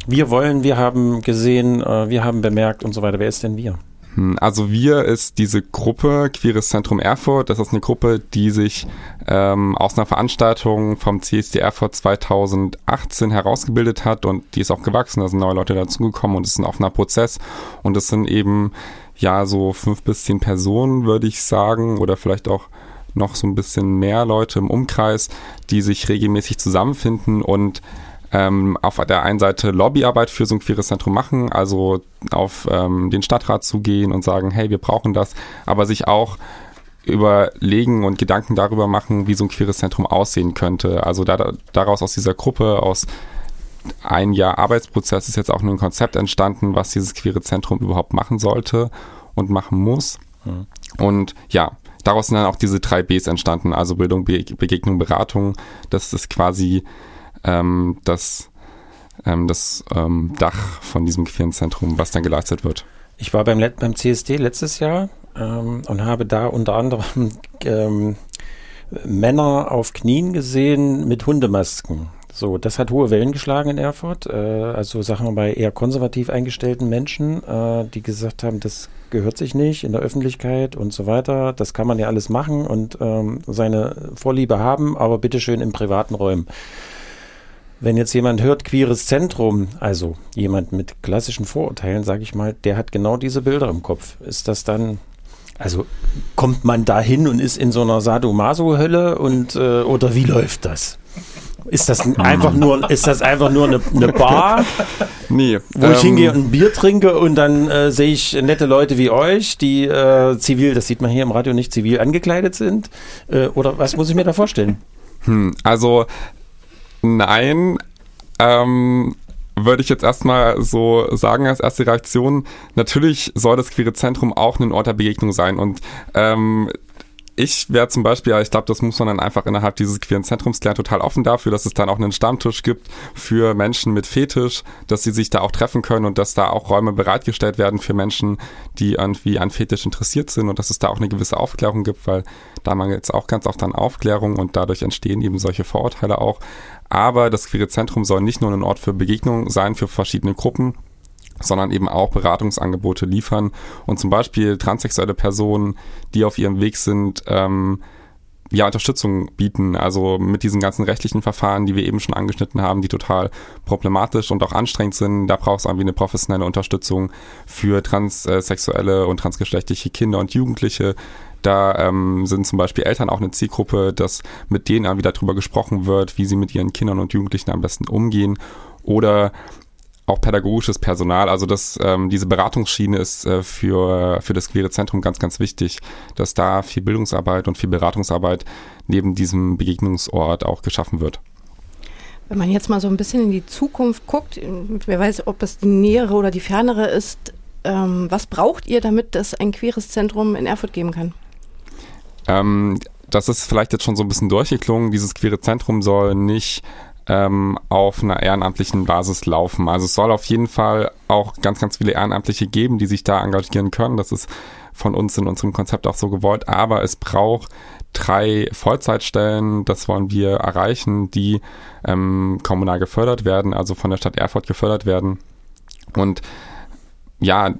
S2: Wir wollen, wir haben gesehen, äh, wir haben bemerkt und so weiter. Wer ist denn wir?
S4: Hm, Also wir ist diese Gruppe Queeres Zentrum Erfurt. Das ist eine Gruppe, die sich ähm, aus einer Veranstaltung vom CSD Erfurt 2018 herausgebildet hat und die ist auch gewachsen. Da sind neue Leute dazugekommen und es ist ein offener Prozess. Und es sind eben ja so fünf bis zehn Personen, würde ich sagen, oder vielleicht auch noch so ein bisschen mehr Leute im Umkreis, die sich regelmäßig zusammenfinden und ähm, auf der einen Seite Lobbyarbeit für so ein queeres Zentrum machen, also auf ähm, den Stadtrat zugehen und sagen, hey, wir brauchen das, aber sich auch überlegen und Gedanken darüber machen, wie so ein queeres Zentrum aussehen könnte. Also da, daraus aus dieser Gruppe, aus ein Jahr Arbeitsprozess ist jetzt auch ein Konzept entstanden, was dieses queere Zentrum überhaupt machen sollte und machen muss. Und ja, daraus sind dann auch diese drei Bs entstanden, also Bildung, Be Begegnung, Beratung. Das ist quasi ähm, das, ähm, das ähm, Dach von diesem queeren Zentrum, was dann geleistet wird.
S2: Ich war beim, Let beim CSD letztes Jahr ähm, und habe da unter anderem ähm, Männer auf Knien gesehen mit Hundemasken. So, das hat hohe Wellen geschlagen in Erfurt. Äh, also sagen wir bei eher konservativ eingestellten Menschen, äh, die gesagt haben, das gehört sich nicht in der Öffentlichkeit und so weiter. Das kann man ja alles machen und ähm, seine Vorliebe haben, aber bitteschön in privaten Räumen. Wenn jetzt jemand hört, queeres Zentrum, also jemand mit klassischen Vorurteilen, sage ich mal, der hat genau diese Bilder im Kopf. Ist das dann, also kommt man da hin und ist in so einer Sadomaso-Hölle und äh, oder wie läuft das? Ist das einfach nur, ist das einfach nur eine, eine Bar,
S4: Nee,
S2: wo ich hingehe und ein Bier trinke und dann äh, sehe ich nette Leute wie euch, die äh, zivil, das sieht man hier im Radio nicht, zivil angekleidet sind? Äh, oder was muss ich mir da vorstellen?
S4: Hm, also nein, ähm, würde ich jetzt erstmal so sagen als erste Reaktion, natürlich soll das queere Zentrum auch ein Ort der Begegnung sein. Und ähm, ich wäre zum Beispiel, ich glaube, das muss man dann einfach innerhalb dieses queeren Zentrums klären, total offen dafür, dass es dann auch einen Stammtisch gibt für Menschen mit Fetisch, dass sie sich da auch treffen können und dass da auch Räume bereitgestellt werden für Menschen, die irgendwie an Fetisch interessiert sind und dass es da auch eine gewisse Aufklärung gibt, weil da mangelt es auch ganz oft an Aufklärung und dadurch entstehen eben solche Vorurteile auch. Aber das queere Zentrum soll nicht nur ein Ort für Begegnung sein für verschiedene Gruppen, sondern eben auch Beratungsangebote liefern und zum Beispiel transsexuelle Personen, die auf ihrem Weg sind, ähm, ja, Unterstützung bieten. Also mit diesen ganzen rechtlichen Verfahren, die wir eben schon angeschnitten haben, die total problematisch und auch anstrengend sind. Da braucht es irgendwie eine professionelle Unterstützung für transsexuelle und transgeschlechtliche Kinder und Jugendliche. Da ähm, sind zum Beispiel Eltern auch eine Zielgruppe, dass mit denen wieder darüber gesprochen wird, wie sie mit ihren Kindern und Jugendlichen am besten umgehen. Oder auch pädagogisches Personal. Also das, ähm, diese Beratungsschiene ist äh, für, für das queere Zentrum ganz, ganz wichtig, dass da viel Bildungsarbeit und viel Beratungsarbeit neben diesem Begegnungsort auch geschaffen wird.
S1: Wenn man jetzt mal so ein bisschen in die Zukunft guckt, wer weiß, ob es die nähere oder die fernere ist, ähm, was braucht ihr, damit es ein queeres Zentrum in Erfurt geben kann?
S4: Ähm, das ist vielleicht jetzt schon so ein bisschen durchgeklungen. Dieses queere Zentrum soll nicht ähm, auf einer ehrenamtlichen Basis laufen. Also es soll auf jeden Fall auch ganz, ganz viele Ehrenamtliche geben, die sich da engagieren können. Das ist von uns in unserem Konzept auch so gewollt. Aber es braucht drei Vollzeitstellen, das wollen wir erreichen, die ähm, kommunal gefördert werden, also von der Stadt Erfurt gefördert werden. Und ja,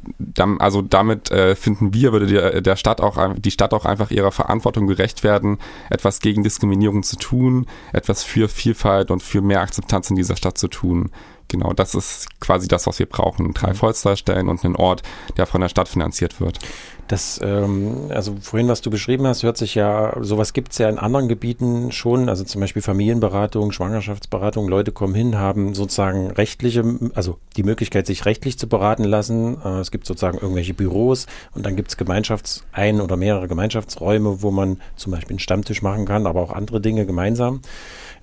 S4: also damit äh, finden wir, würde die, der Stadt auch, die Stadt auch einfach ihrer Verantwortung gerecht werden, etwas gegen Diskriminierung zu tun, etwas für Vielfalt und für mehr Akzeptanz in dieser Stadt zu tun. Genau, das ist quasi das, was wir brauchen. Drei Vollzeitstellen und einen Ort, der von der Stadt finanziert wird.
S2: Das, ähm, also vorhin, was du beschrieben hast, hört sich ja, sowas gibt es ja in anderen Gebieten schon, also zum Beispiel Familienberatung, Schwangerschaftsberatung, Leute kommen hin, haben sozusagen rechtliche, also die Möglichkeit, sich rechtlich zu beraten lassen. Äh, es gibt sozusagen irgendwelche Büros und dann gibt es Gemeinschafts-, ein oder mehrere Gemeinschaftsräume, wo man zum Beispiel einen Stammtisch machen kann, aber auch andere Dinge gemeinsam.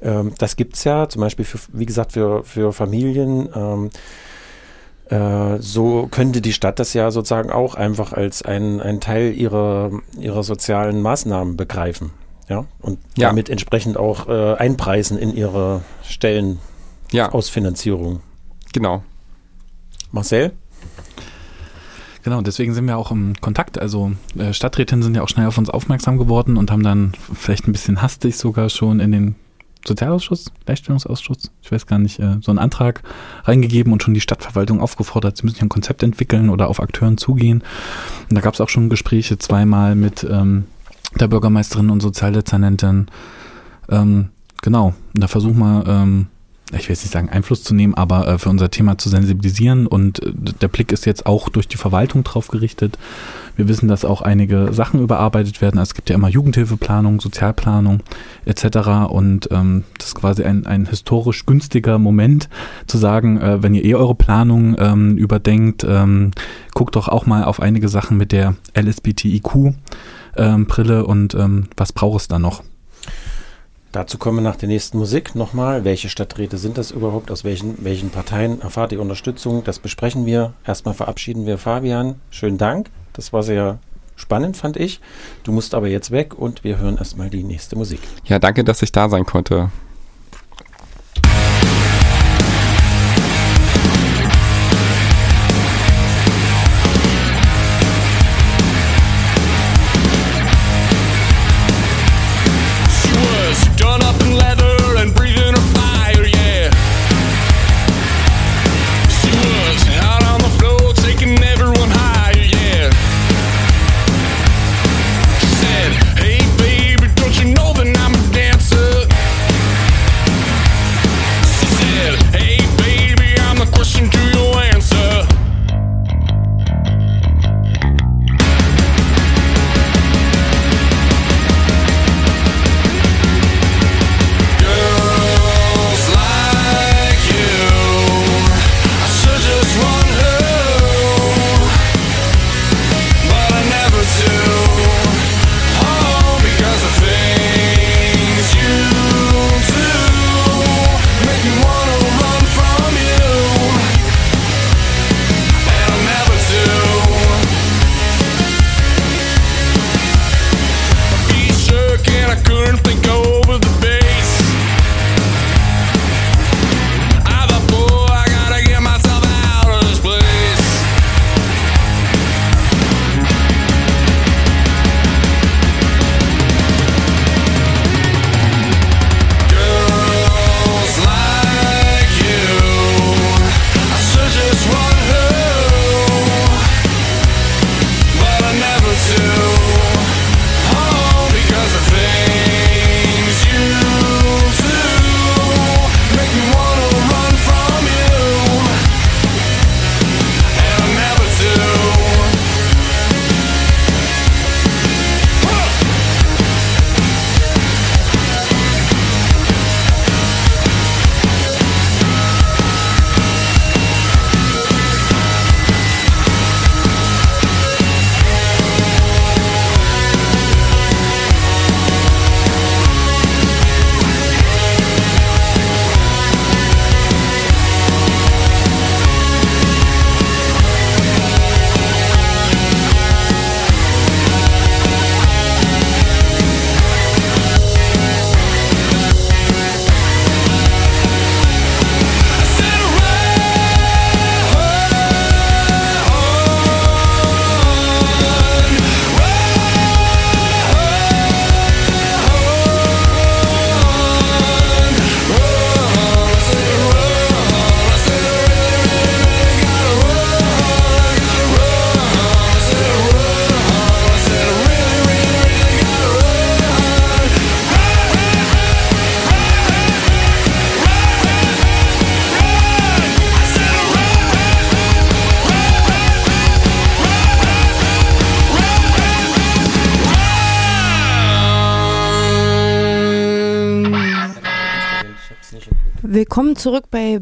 S2: Ähm, das gibt es ja, zum Beispiel, für, wie gesagt, für, für Familien. Ähm, äh, so könnte die Stadt das ja sozusagen auch einfach als ein, ein Teil ihrer, ihrer sozialen Maßnahmen begreifen. Ja, und
S4: Ja.
S2: damit entsprechend auch äh, einpreisen in ihre Stellen
S4: Ja,
S2: aus Finanzierung.
S4: genau.
S2: Marcel?
S3: Genau, deswegen sind wir auch im Kontakt. Also äh, Stadträtinnen sind ja auch schnell auf uns aufmerksam geworden und haben dann vielleicht ein bisschen hastig sogar schon in den Sozialausschuss, Gleichstellungsausschuss, ich weiß gar nicht, äh, so einen Antrag reingegeben und schon die Stadtverwaltung aufgefordert, sie müssen ja ein Konzept entwickeln oder auf Akteuren zugehen. Und da gab es auch schon Gespräche zweimal mit ähm, der Bürgermeisterin und Sozialdezernentin. Ähm, genau, und da versuchen wir, ähm, ich will jetzt nicht sagen Einfluss zu nehmen, aber äh, für unser Thema zu sensibilisieren und äh, der Blick ist jetzt auch durch die Verwaltung drauf gerichtet. Wir wissen, dass auch einige Sachen überarbeitet werden. Also es gibt ja immer Jugendhilfeplanung, Sozialplanung etc. Und ähm, das ist quasi ein, ein historisch günstiger Moment zu sagen, äh, wenn ihr eh eure Planung ähm, überdenkt, ähm, guckt doch auch mal auf einige Sachen mit der LSBTIQ-Brille und ähm, was braucht es da noch?
S2: Dazu kommen wir nach der nächsten Musik nochmal. Welche Stadträte sind das überhaupt? Aus welchen, welchen Parteien erfahrt ihr Unterstützung? Das besprechen wir. Erstmal verabschieden wir Fabian. Schönen Dank. Das war sehr spannend, fand ich. Du musst aber jetzt weg und wir hören erstmal die nächste Musik.
S4: Ja, danke, dass ich da sein konnte.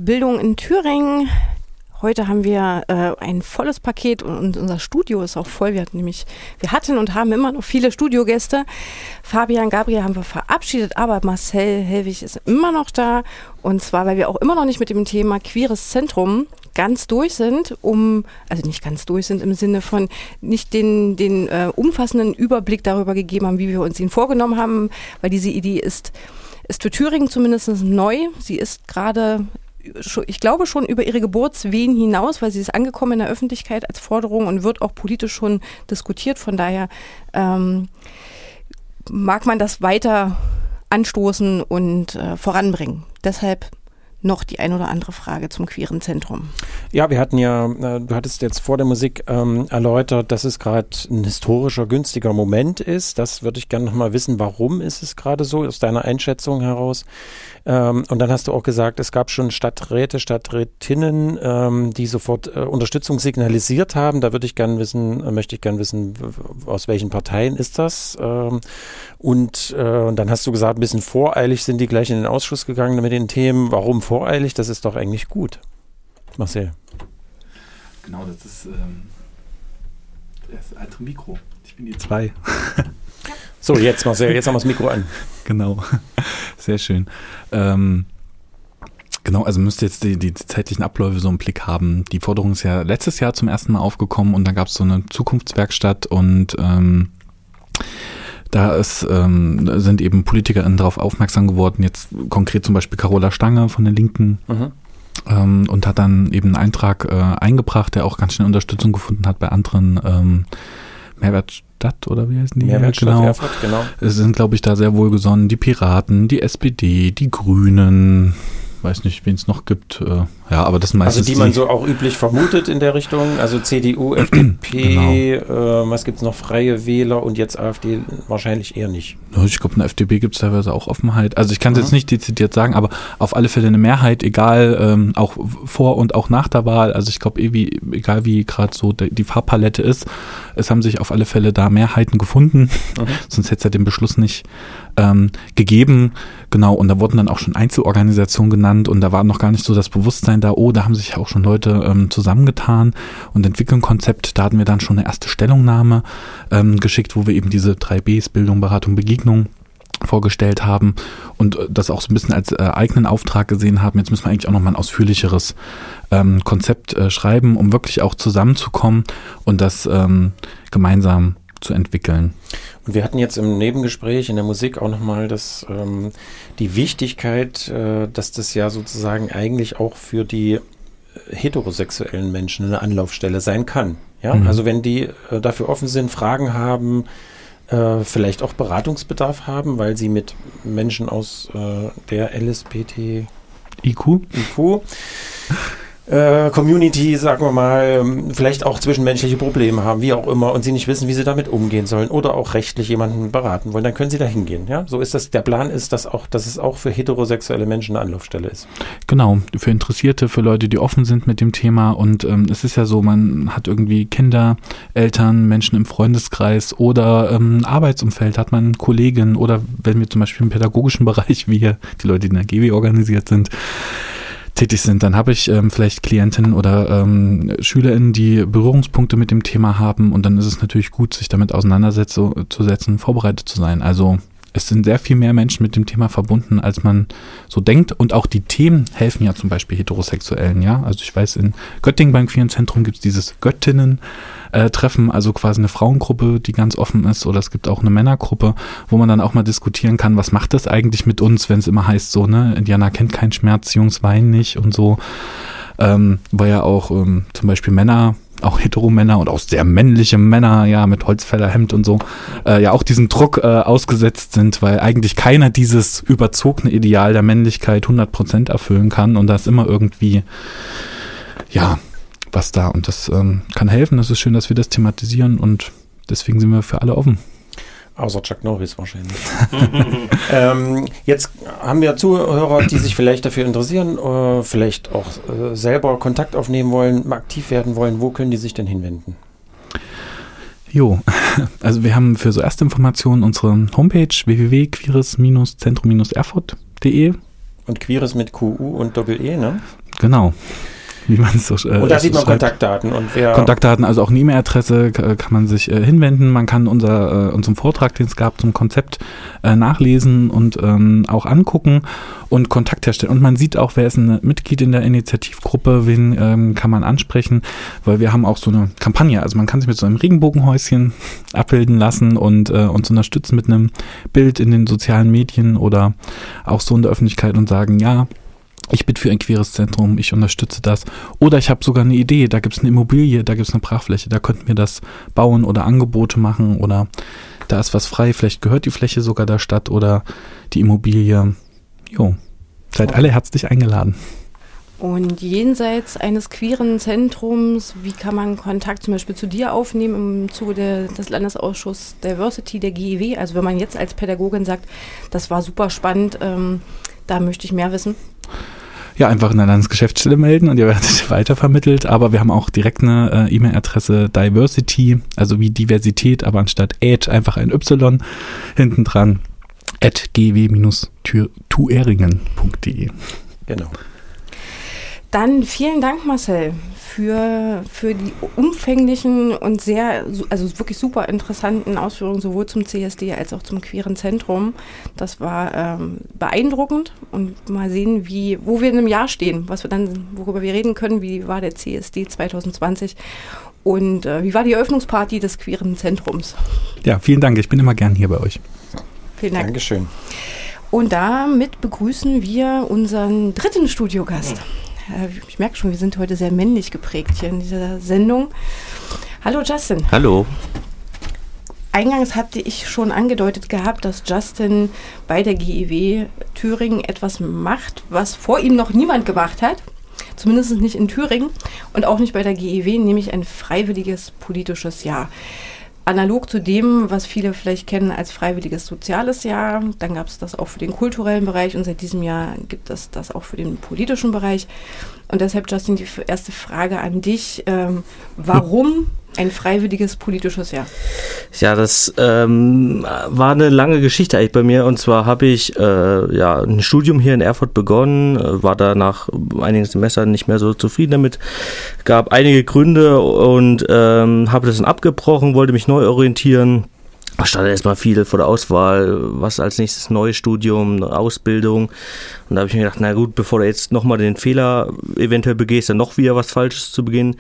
S1: Bildung in Thüringen. Heute haben wir äh, ein volles Paket und, und unser Studio ist auch voll. Wir hatten nämlich, wir hatten und haben immer noch viele Studiogäste. Fabian, Gabriel haben wir verabschiedet, aber Marcel Helwig ist immer noch da. Und zwar, weil wir auch immer noch nicht mit dem Thema queeres Zentrum ganz durch sind, um, also nicht ganz durch sind im Sinne von nicht den, den äh, umfassenden Überblick darüber gegeben haben, wie wir uns ihn vorgenommen haben, weil diese Idee ist, ist für Thüringen zumindest neu. Sie ist gerade, ich glaube schon über ihre Geburtswehen hinaus, weil sie ist angekommen in der Öffentlichkeit als Forderung und wird auch politisch schon diskutiert. Von daher ähm, mag man das weiter anstoßen und äh, voranbringen. Deshalb noch die ein oder andere Frage zum queeren Zentrum.
S2: Ja, wir hatten ja, äh, du hattest jetzt vor der Musik ähm, erläutert, dass es gerade ein historischer, günstiger Moment ist. Das würde ich gerne nochmal wissen, warum ist es gerade so, aus deiner Einschätzung heraus. Ähm, und dann hast du auch gesagt, es gab schon Stadträte, Stadträtinnen, ähm, die sofort äh, Unterstützung signalisiert haben. Da würde ich gerne wissen, äh, möchte ich gerne wissen, aus welchen Parteien ist das? Ähm, und, äh, und dann hast du gesagt, ein bisschen voreilig sind die gleich in den Ausschuss gegangen mit den Themen. Warum voreilig? Das ist doch eigentlich gut. Marcel.
S3: Genau, das ist ähm, das alte Mikro. Ich bin die zwei.
S2: So, jetzt Marcel, jetzt haben wir das Mikro an.
S3: Genau, sehr schön. Ähm, genau, also müsst ihr jetzt die, die zeitlichen Abläufe so im Blick haben. Die Forderung ist ja letztes Jahr zum ersten Mal aufgekommen und dann gab es so eine Zukunftswerkstatt und ähm, da ist, ähm, sind eben PolitikerInnen darauf aufmerksam geworden, jetzt konkret zum Beispiel Carola Stange von der Linken,
S2: Mhm.
S3: ähm, und hat dann eben einen Eintrag äh, eingebracht, der auch ganz schnell Unterstützung gefunden hat bei anderen ähm, Mehrwertstadt oder wie heißen die?
S2: Mehrwertstadt
S3: genau.
S2: Erfurt, genau.
S3: Es sind, glaube ich, da sehr wohlgesonnen. Die Piraten, die SPD, die Grünen, weiß nicht, wen es noch gibt. Äh, ja, aber das sind
S2: Also
S3: meistens
S2: die man so auch üblich vermutet in der Richtung, also CDU, FDP, äh, was gibt's noch, Freie Wähler und jetzt AfD wahrscheinlich eher nicht.
S3: Ich glaube, in der FDP gibt es teilweise auch Offenheit. Also ich kann es
S2: Mhm.
S3: jetzt nicht dezidiert sagen, aber auf alle Fälle eine Mehrheit, egal, ähm, auch vor und auch nach der Wahl. Also ich glaube, eh egal wie gerade so die Farbpalette ist, es haben sich auf alle Fälle da Mehrheiten gefunden.
S2: Mhm.
S3: Sonst hätte es ja den Beschluss nicht ähm, gegeben. Genau, und da wurden dann auch schon Einzelorganisationen genannt und da war noch gar nicht so das Bewusstsein da, oh, da haben sich auch schon Leute ähm, zusammengetan und entwickeln Konzept. Da hatten wir dann schon eine erste Stellungnahme ähm, geschickt, wo wir eben diese drei Bs, Bildung, Beratung, Begegnung, vorgestellt haben und äh, das auch so ein bisschen als äh, eigenen Auftrag gesehen haben. Jetzt müssen wir eigentlich auch nochmal ein ausführlicheres ähm, Konzept äh, schreiben, um wirklich auch zusammenzukommen und das ähm, gemeinsam zu entwickeln.
S2: Und wir hatten jetzt im Nebengespräch in der Musik auch nochmal das, ähm, die Wichtigkeit, äh, dass das ja sozusagen eigentlich auch für die äh, heterosexuellen Menschen eine Anlaufstelle sein kann. Ja,
S3: Mhm.
S2: also wenn die äh, dafür offen sind, Fragen haben, äh, vielleicht auch Beratungsbedarf haben, weil sie mit Menschen aus äh, der LSBT
S3: IQ?
S2: IQ äh, Community, sagen wir mal, ähm, vielleicht auch zwischenmenschliche Probleme haben, wie auch immer, und sie nicht wissen, wie sie damit umgehen sollen oder auch rechtlich jemanden beraten wollen, dann können sie da hingehen. Ja? So ist das, der Plan ist, dass, auch, dass es auch für heterosexuelle Menschen eine Anlaufstelle ist.
S3: Genau, für Interessierte, für Leute, die offen sind mit dem Thema. Und ähm, es ist ja so, man hat irgendwie Kinder, Eltern, Menschen im Freundeskreis oder ähm, Arbeitsumfeld, hat man Kollegen oder wenn wir zum Beispiel im pädagogischen Bereich, wie hier die Leute, die in der GW organisiert sind, tätig sind, dann habe ich ähm, vielleicht Klientinnen oder ähm, SchülerInnen, die Berührungspunkte mit dem Thema haben und dann ist es natürlich gut, sich damit auseinanderzusetzen, vorbereitet zu sein. Also es sind sehr viel mehr Menschen mit dem Thema verbunden, als man so denkt. Und auch die Themen helfen ja zum Beispiel Heterosexuellen, ja. Also ich weiß, in Göttingen beim Queeren Zentrum gibt es dieses Göttinnen-Treffen, also quasi eine Frauengruppe, die ganz offen ist. Oder es gibt auch eine Männergruppe, wo man dann auch mal diskutieren kann, was macht das eigentlich mit uns, wenn es immer heißt, so, ne, Indianer kennt keinen Schmerz, Jungs weinen nicht und so. Ähm, weil ja auch ähm, zum Beispiel Männer auch Heteromänner und auch sehr männliche Männer, ja, mit Holzfällerhemd und so, äh, ja auch diesem Druck äh, ausgesetzt sind, weil eigentlich keiner dieses überzogene Ideal der Männlichkeit 100% erfüllen kann und da ist immer irgendwie, ja, was da und das ähm, kann helfen. Es ist schön, dass wir das thematisieren und deswegen sind wir für alle offen.
S2: Außer Chuck Norris wahrscheinlich. ähm, jetzt haben wir Zuhörer, die sich vielleicht dafür interessieren, äh, vielleicht auch äh, selber Kontakt aufnehmen wollen, aktiv werden wollen. Wo können die sich denn hinwenden?
S3: Jo, also wir haben für so erste Informationen unsere Homepage www.queeres-zentrum-erfurt.de.
S2: Und Queeres mit QU und Doppel-E, ne?
S3: Genau. Wie man es so äh,
S2: Und da sieht man
S3: schreibt.
S2: Kontaktdaten und wer.
S3: Kontaktdaten, also auch eine E-Mail-Adresse ka- kann man sich äh, hinwenden. Man kann unser, äh, unseren Vortrag, den es gab zum Konzept, äh, nachlesen und ähm, auch angucken und Kontakt herstellen. Und man sieht auch, wer ist ein Mitglied in der Initiativgruppe, wen ähm, kann man ansprechen, weil wir haben auch so eine Kampagne. Also man kann sich mit so einem Regenbogenhäuschen abbilden lassen und äh, uns unterstützen mit einem Bild in den sozialen Medien oder auch so in der Öffentlichkeit und sagen, ja, ich bin für ein queeres Zentrum, ich unterstütze das. Oder ich habe sogar eine Idee, da gibt es eine Immobilie, da gibt es eine Brachfläche, da könnten wir das bauen oder Angebote machen oder da ist was frei, vielleicht gehört die Fläche sogar der Stadt oder die Immobilie. Jo, seid alle herzlich eingeladen.
S1: Und jenseits eines queeren Zentrums, wie kann man Kontakt zum Beispiel zu dir aufnehmen im Zuge der, des Landesausschusses Diversity der GEW? Also wenn man jetzt als Pädagogin sagt, das war super spannend, ähm, da möchte ich mehr wissen.
S3: Ja, einfach in der Landesgeschäftsstelle melden und ihr werdet weitervermittelt. Aber wir haben auch direkt eine äh, E-Mail-Adresse Diversity, also wie Diversität, aber anstatt Age einfach ein Y hinten dran, at gw-tueringen.de.
S2: Genau.
S1: Dann vielen Dank, Marcel, für, für die umfänglichen und sehr, also wirklich super interessanten Ausführungen sowohl zum CSD als auch zum queeren Zentrum. Das war ähm, beeindruckend und mal sehen, wie, wo wir in einem Jahr stehen, was wir dann, worüber wir reden können, wie war der CSD 2020 und äh, wie war die Eröffnungsparty des queeren Zentrums.
S3: Ja, vielen Dank. Ich bin immer gern hier bei euch.
S1: Vielen Dank.
S2: Dankeschön.
S1: Und damit begrüßen wir unseren dritten Studiogast. Äh, Ich merke schon, wir sind heute sehr männlich geprägt hier in dieser Sendung. Hallo Justin.
S7: Hallo.
S1: Eingangs hatte ich schon angedeutet gehabt, dass Justin bei der GEW Thüringen etwas macht, was vor ihm noch niemand gemacht hat. Zumindest nicht in Thüringen und auch nicht bei der GEW, nämlich ein freiwilliges politisches Jahr. Analog zu dem, was viele vielleicht kennen als freiwilliges soziales Jahr, dann gab es das auch für den kulturellen Bereich und seit diesem Jahr gibt es das auch für den politischen Bereich. Und deshalb, Justin, die erste Frage an dich. Ähm, warum ein freiwilliges politisches Jahr?
S7: Ja, das ähm, war eine lange Geschichte eigentlich bei mir. Und zwar habe ich äh, ja ein Studium hier in Erfurt begonnen, äh, war da nach einigen Semestern nicht mehr so zufrieden damit. Gab einige Gründe und ähm, habe das dann abgebrochen, wollte mich neu orientieren. stand erstmal viel vor der Auswahl, was als nächstes neues Studium, Ausbildung. Und da habe ich mir gedacht, na gut, bevor du jetzt nochmal den Fehler eventuell begehst, dann noch wieder was Falsches zu beginnen,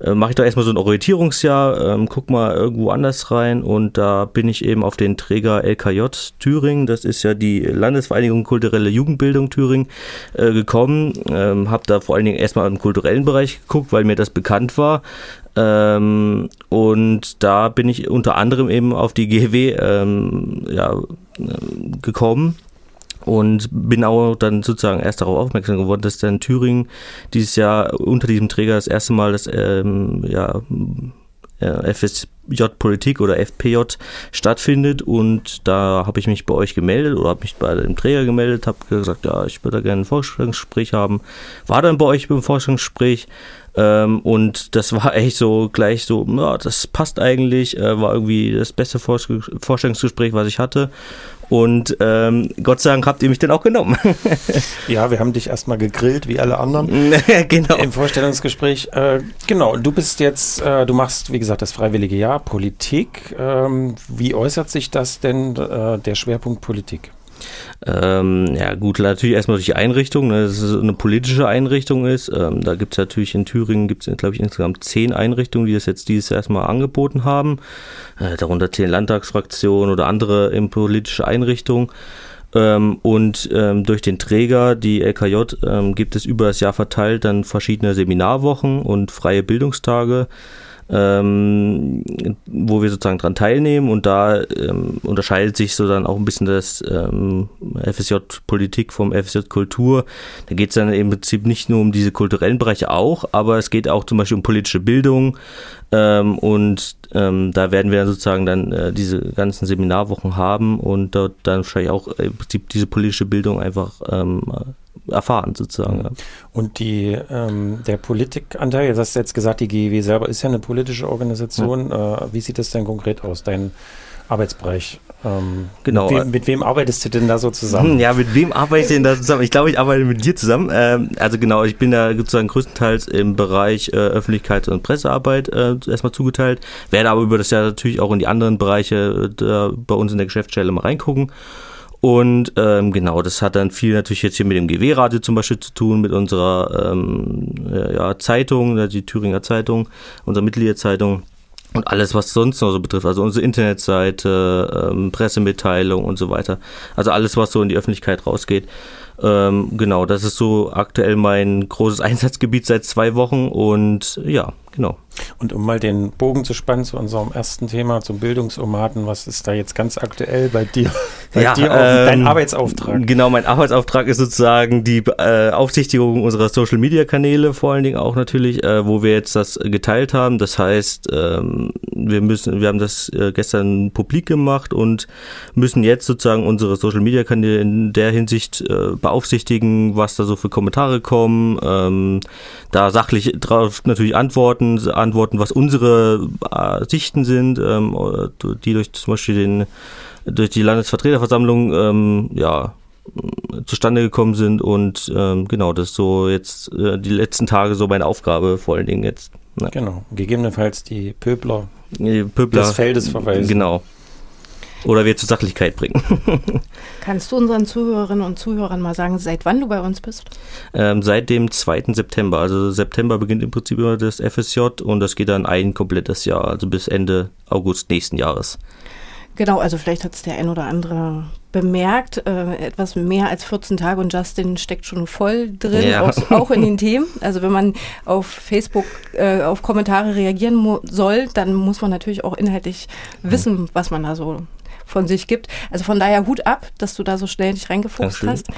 S7: äh, mache ich doch erstmal so ein Orientierungsjahr, ähm, guck mal irgendwo anders rein. Und da bin ich eben auf den Träger LKJ Thüringen, das ist ja die Landesvereinigung Kulturelle Jugendbildung Thüringen, äh, gekommen. Ähm, habe da vor allen Dingen erstmal im kulturellen Bereich geguckt, weil mir das bekannt war. Ähm, und da bin ich unter anderem eben auf die GW ähm, ja, äh, gekommen und bin auch dann sozusagen erst darauf aufmerksam geworden, dass dann Thüringen dieses Jahr unter diesem Träger das erste Mal das ähm, ja, äh, FSJ Politik oder FPJ stattfindet und da habe ich mich bei euch gemeldet oder habe mich bei dem Träger gemeldet, habe gesagt, ja, ich würde da gerne ein Vorstellungsgespräch haben. War dann bei euch beim Vorstellungsgespräch ähm, und das war echt so gleich so, ja, das passt eigentlich, äh, war irgendwie das beste Vorstellungsgespräch, was ich hatte. Und ähm, Gott sei Dank habt ihr mich dann auch genommen.
S2: Ja, wir haben dich erstmal gegrillt, wie alle anderen.
S7: genau.
S2: Im Vorstellungsgespräch. Äh, genau, du bist jetzt, äh, du machst, wie gesagt, das freiwillige Jahr Politik. Ähm, wie äußert sich das denn, äh, der Schwerpunkt Politik?
S7: Ähm, ja gut, natürlich erstmal durch die Einrichtung, ne, dass es eine politische Einrichtung ist. Ähm, da gibt es natürlich in Thüringen, gibt es glaube ich insgesamt zehn Einrichtungen, die das jetzt dieses Jahr erstmal angeboten haben. Äh, darunter zehn Landtagsfraktionen oder andere ähm, politische Einrichtungen. Ähm, und ähm, durch den Träger, die LKJ, ähm, gibt es über das Jahr verteilt dann verschiedene Seminarwochen und freie Bildungstage ähm, wo wir sozusagen dran teilnehmen und da ähm, unterscheidet sich so dann auch ein bisschen das ähm, FSJ Politik vom FSJ Kultur. Da geht es dann im Prinzip nicht nur um diese kulturellen Bereiche auch, aber es geht auch zum Beispiel um politische Bildung ähm, und ähm, da werden wir sozusagen dann äh, diese ganzen Seminarwochen haben und dort dann wahrscheinlich auch im Prinzip diese politische Bildung einfach ähm, erfahren sozusagen. Ja.
S2: Und die, ähm, der Politikanteil, du hast jetzt gesagt, die GEW selber ist ja eine politische Organisation. Äh, wie sieht das denn konkret aus, dein Arbeitsbereich? Ähm,
S7: Genau.
S2: Mit wem, mit wem arbeitest du denn da so zusammen?
S7: Ja, mit wem arbeite ich denn da zusammen? Ich glaube, ich arbeite mit dir zusammen. Ähm, also genau, ich bin da sozusagen größtenteils im Bereich äh, Öffentlichkeits- und Pressearbeit äh, erstmal zugeteilt, werde aber über das Jahr natürlich auch in die anderen Bereiche äh, bei uns in der Geschäftsstelle mal reingucken. Und ähm, genau, das hat dann viel natürlich jetzt hier mit dem GW-Radio zum Beispiel zu tun, mit unserer ähm, ja, Zeitung, ne, die Thüringer Zeitung, unserer Mitgliederzeitung und alles, was sonst noch so betrifft, also unsere Internetseite, ähm, Pressemitteilung und so weiter. Also alles, was so in die Öffentlichkeit rausgeht. Ähm, genau, das ist so aktuell mein großes Einsatzgebiet seit zwei Wochen und ja, genau.
S2: Und um mal den Bogen zu spannen zu unserem ersten Thema, zum Bildungsomaten, was ist da jetzt ganz aktuell bei dir? Bei
S7: Ja,
S2: dir auf,
S7: ähm,
S2: dein Arbeitsauftrag?
S7: Genau, mein Arbeitsauftrag ist sozusagen die äh, Aufsichtigung unserer Social Media Kanäle, vor allen Dingen auch natürlich, äh, wo wir jetzt das geteilt haben. Das heißt, ähm, wir müssen, wir haben das äh, gestern publik gemacht und müssen jetzt sozusagen unsere Social Media Kanäle in der Hinsicht äh, beaufsichtigen, was da so für Kommentare kommen, ähm, da sachlich drauf natürlich antworten, antworten, was unsere äh, Sichten sind, ähm, die durch zum Beispiel den durch die Landesvertreterversammlung ähm, ja zustande gekommen sind und ähm, genau das ist so jetzt äh, die letzten Tage so meine Aufgabe vor allen Dingen jetzt ne.
S2: Genau, gegebenenfalls die Pöbler
S7: Die Pöbler,
S2: des Feldes verweisen.
S7: genau oder wir zur Sachlichkeit bringen
S1: Kannst du unseren Zuhörerinnen und Zuhörern mal sagen, seit wann du bei uns bist?
S7: ähm, seit dem 2. September also September beginnt im Prinzip immer das FSJ und das geht dann ein komplettes Jahr also bis Ende August nächsten Jahres
S1: Genau, also vielleicht hat es der ein oder andere bemerkt. Äh, etwas mehr als 14 Tage und Justin steckt schon voll drin,
S7: Ja.
S1: auch, auch in den Themen. Also wenn man auf Facebook äh, auf Kommentare reagieren soll, dann muss man natürlich auch inhaltlich wissen, was man da so von sich gibt. Also von daher Hut ab, dass du da so schnell dich reingefuchst hast.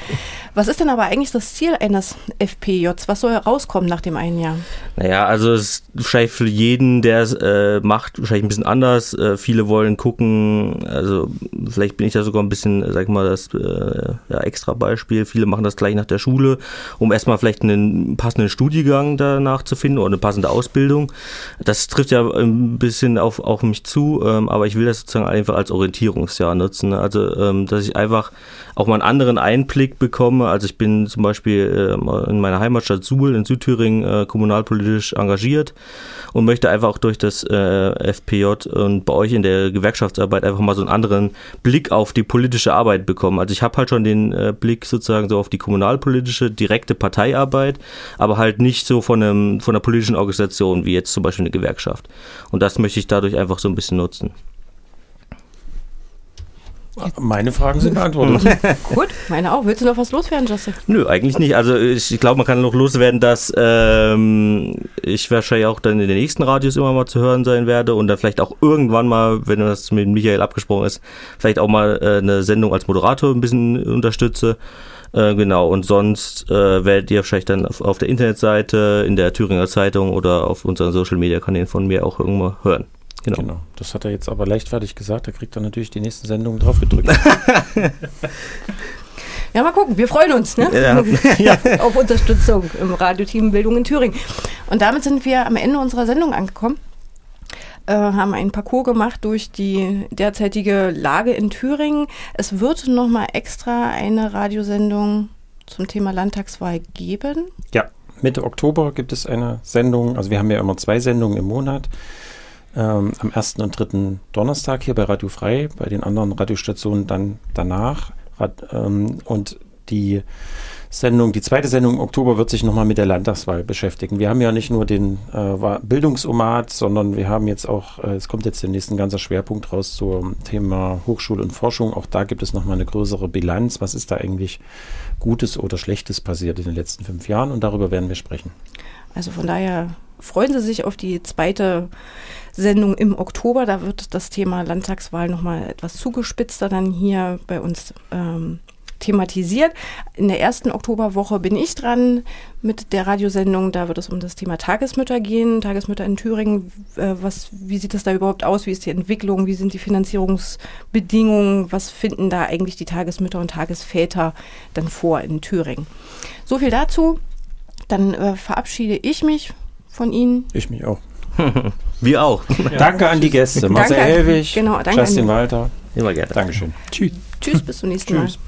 S1: Was ist denn aber eigentlich das Ziel eines FPJs? Was soll herauskommen nach dem einen Jahr?
S7: Naja, also es ist wahrscheinlich für jeden, der es äh, macht, wahrscheinlich ein bisschen anders. Äh, viele wollen gucken, also vielleicht bin ich da sogar ein bisschen, sag ich mal, das äh, ja, extra Beispiel. Viele machen das gleich nach der Schule, um erstmal vielleicht einen passenden Studiengang danach zu finden oder eine passende Ausbildung. Das trifft ja ein bisschen auf, auf mich zu, ähm, aber ich will das sozusagen einfach als Orientierung Vorbereitungsjahr nutzen. ne? Also, ähm, dass ich einfach auch mal einen anderen Einblick bekomme. Also ich bin zum Beispiel ähm, in meiner Heimatstadt Suhl in Südthüringen äh, kommunalpolitisch engagiert und möchte einfach auch durch das äh, FPJ und bei euch in der Gewerkschaftsarbeit einfach mal so einen anderen Blick auf die politische Arbeit bekommen. Also ich habe halt schon den äh, Blick sozusagen so auf die kommunalpolitische, direkte Parteiarbeit, aber halt nicht so von, einem, von einer politischen Organisation wie jetzt zum Beispiel eine Gewerkschaft. Und das möchte ich dadurch einfach so ein bisschen nutzen.
S2: Meine Fragen sind beantwortet.
S1: Gut, meine auch. Willst du noch was loswerden, Justin?
S7: Nö, eigentlich nicht. Also ich, ich glaube, man kann noch loswerden, dass ähm, ich wahrscheinlich auch dann in den nächsten Radios immer mal zu hören sein werde und dann vielleicht auch irgendwann mal, wenn das mit Michael abgesprochen ist, vielleicht auch mal äh, eine Sendung als Moderator ein bisschen unterstütze. Äh, genau, und sonst äh, werdet ihr vielleicht dann auf, auf der Internetseite, in der Thüringer Zeitung oder auf unseren Social Media Kanälen von mir auch irgendwann hören. Genau.
S2: Genau. Das hat er jetzt aber leichtfertig gesagt. Da kriegt er natürlich die nächsten Sendungen drauf gedrückt.
S1: Ja, mal gucken. Wir freuen uns ne?
S7: Ja.
S1: auf Unterstützung im Radioteam Bildung in Thüringen. Und damit sind wir am Ende unserer Sendung angekommen. Äh, haben einen Parcours gemacht durch die derzeitige Lage in Thüringen. Es wird nochmal extra eine Radiosendung zum Thema Landtagswahl geben.
S2: Ja, Mitte Oktober gibt es eine Sendung. Also wir haben ja immer zwei Sendungen im Monat. Ähm, am ersten und dritten Donnerstag hier bei Radio Frei, bei den anderen Radiostationen dann danach. Rad, ähm, und die Sendung, die zweite Sendung im Oktober wird sich nochmal mit der Landtagswahl beschäftigen. Wir haben ja nicht nur den äh, Bildungsomat, sondern wir haben jetzt auch, äh, es kommt jetzt demnächst ein ganzer Schwerpunkt raus zum Thema Hochschule und Forschung. Auch da gibt es nochmal eine größere Bilanz. Was ist da eigentlich Gutes oder Schlechtes passiert in den letzten fünf Jahren? Und darüber werden wir sprechen.
S1: Also von daher freuen Sie sich auf die zweite Sendung im Oktober. Da wird das Thema Landtagswahl nochmal etwas zugespitzter dann hier bei uns ähm, thematisiert. In der ersten Oktoberwoche bin ich dran mit der Radiosendung. Da wird es um das Thema Tagesmütter gehen. Tagesmütter in Thüringen. Äh, was, wie sieht das da überhaupt aus? Wie ist die Entwicklung? Wie sind die Finanzierungsbedingungen? Was finden da eigentlich die Tagesmütter und Tagesväter dann vor in Thüringen? So viel dazu. Dann äh, verabschiede ich mich von Ihnen.
S2: Ich mich auch.
S7: Wir auch.
S2: Danke an die Gäste. Marcel Helwig,
S1: genau,
S2: Justin Walter.
S7: Immer gerne.
S2: Dankeschön.
S3: Tschüss.
S1: Tschüss, bis zum nächsten Mal.
S2: Tschüss.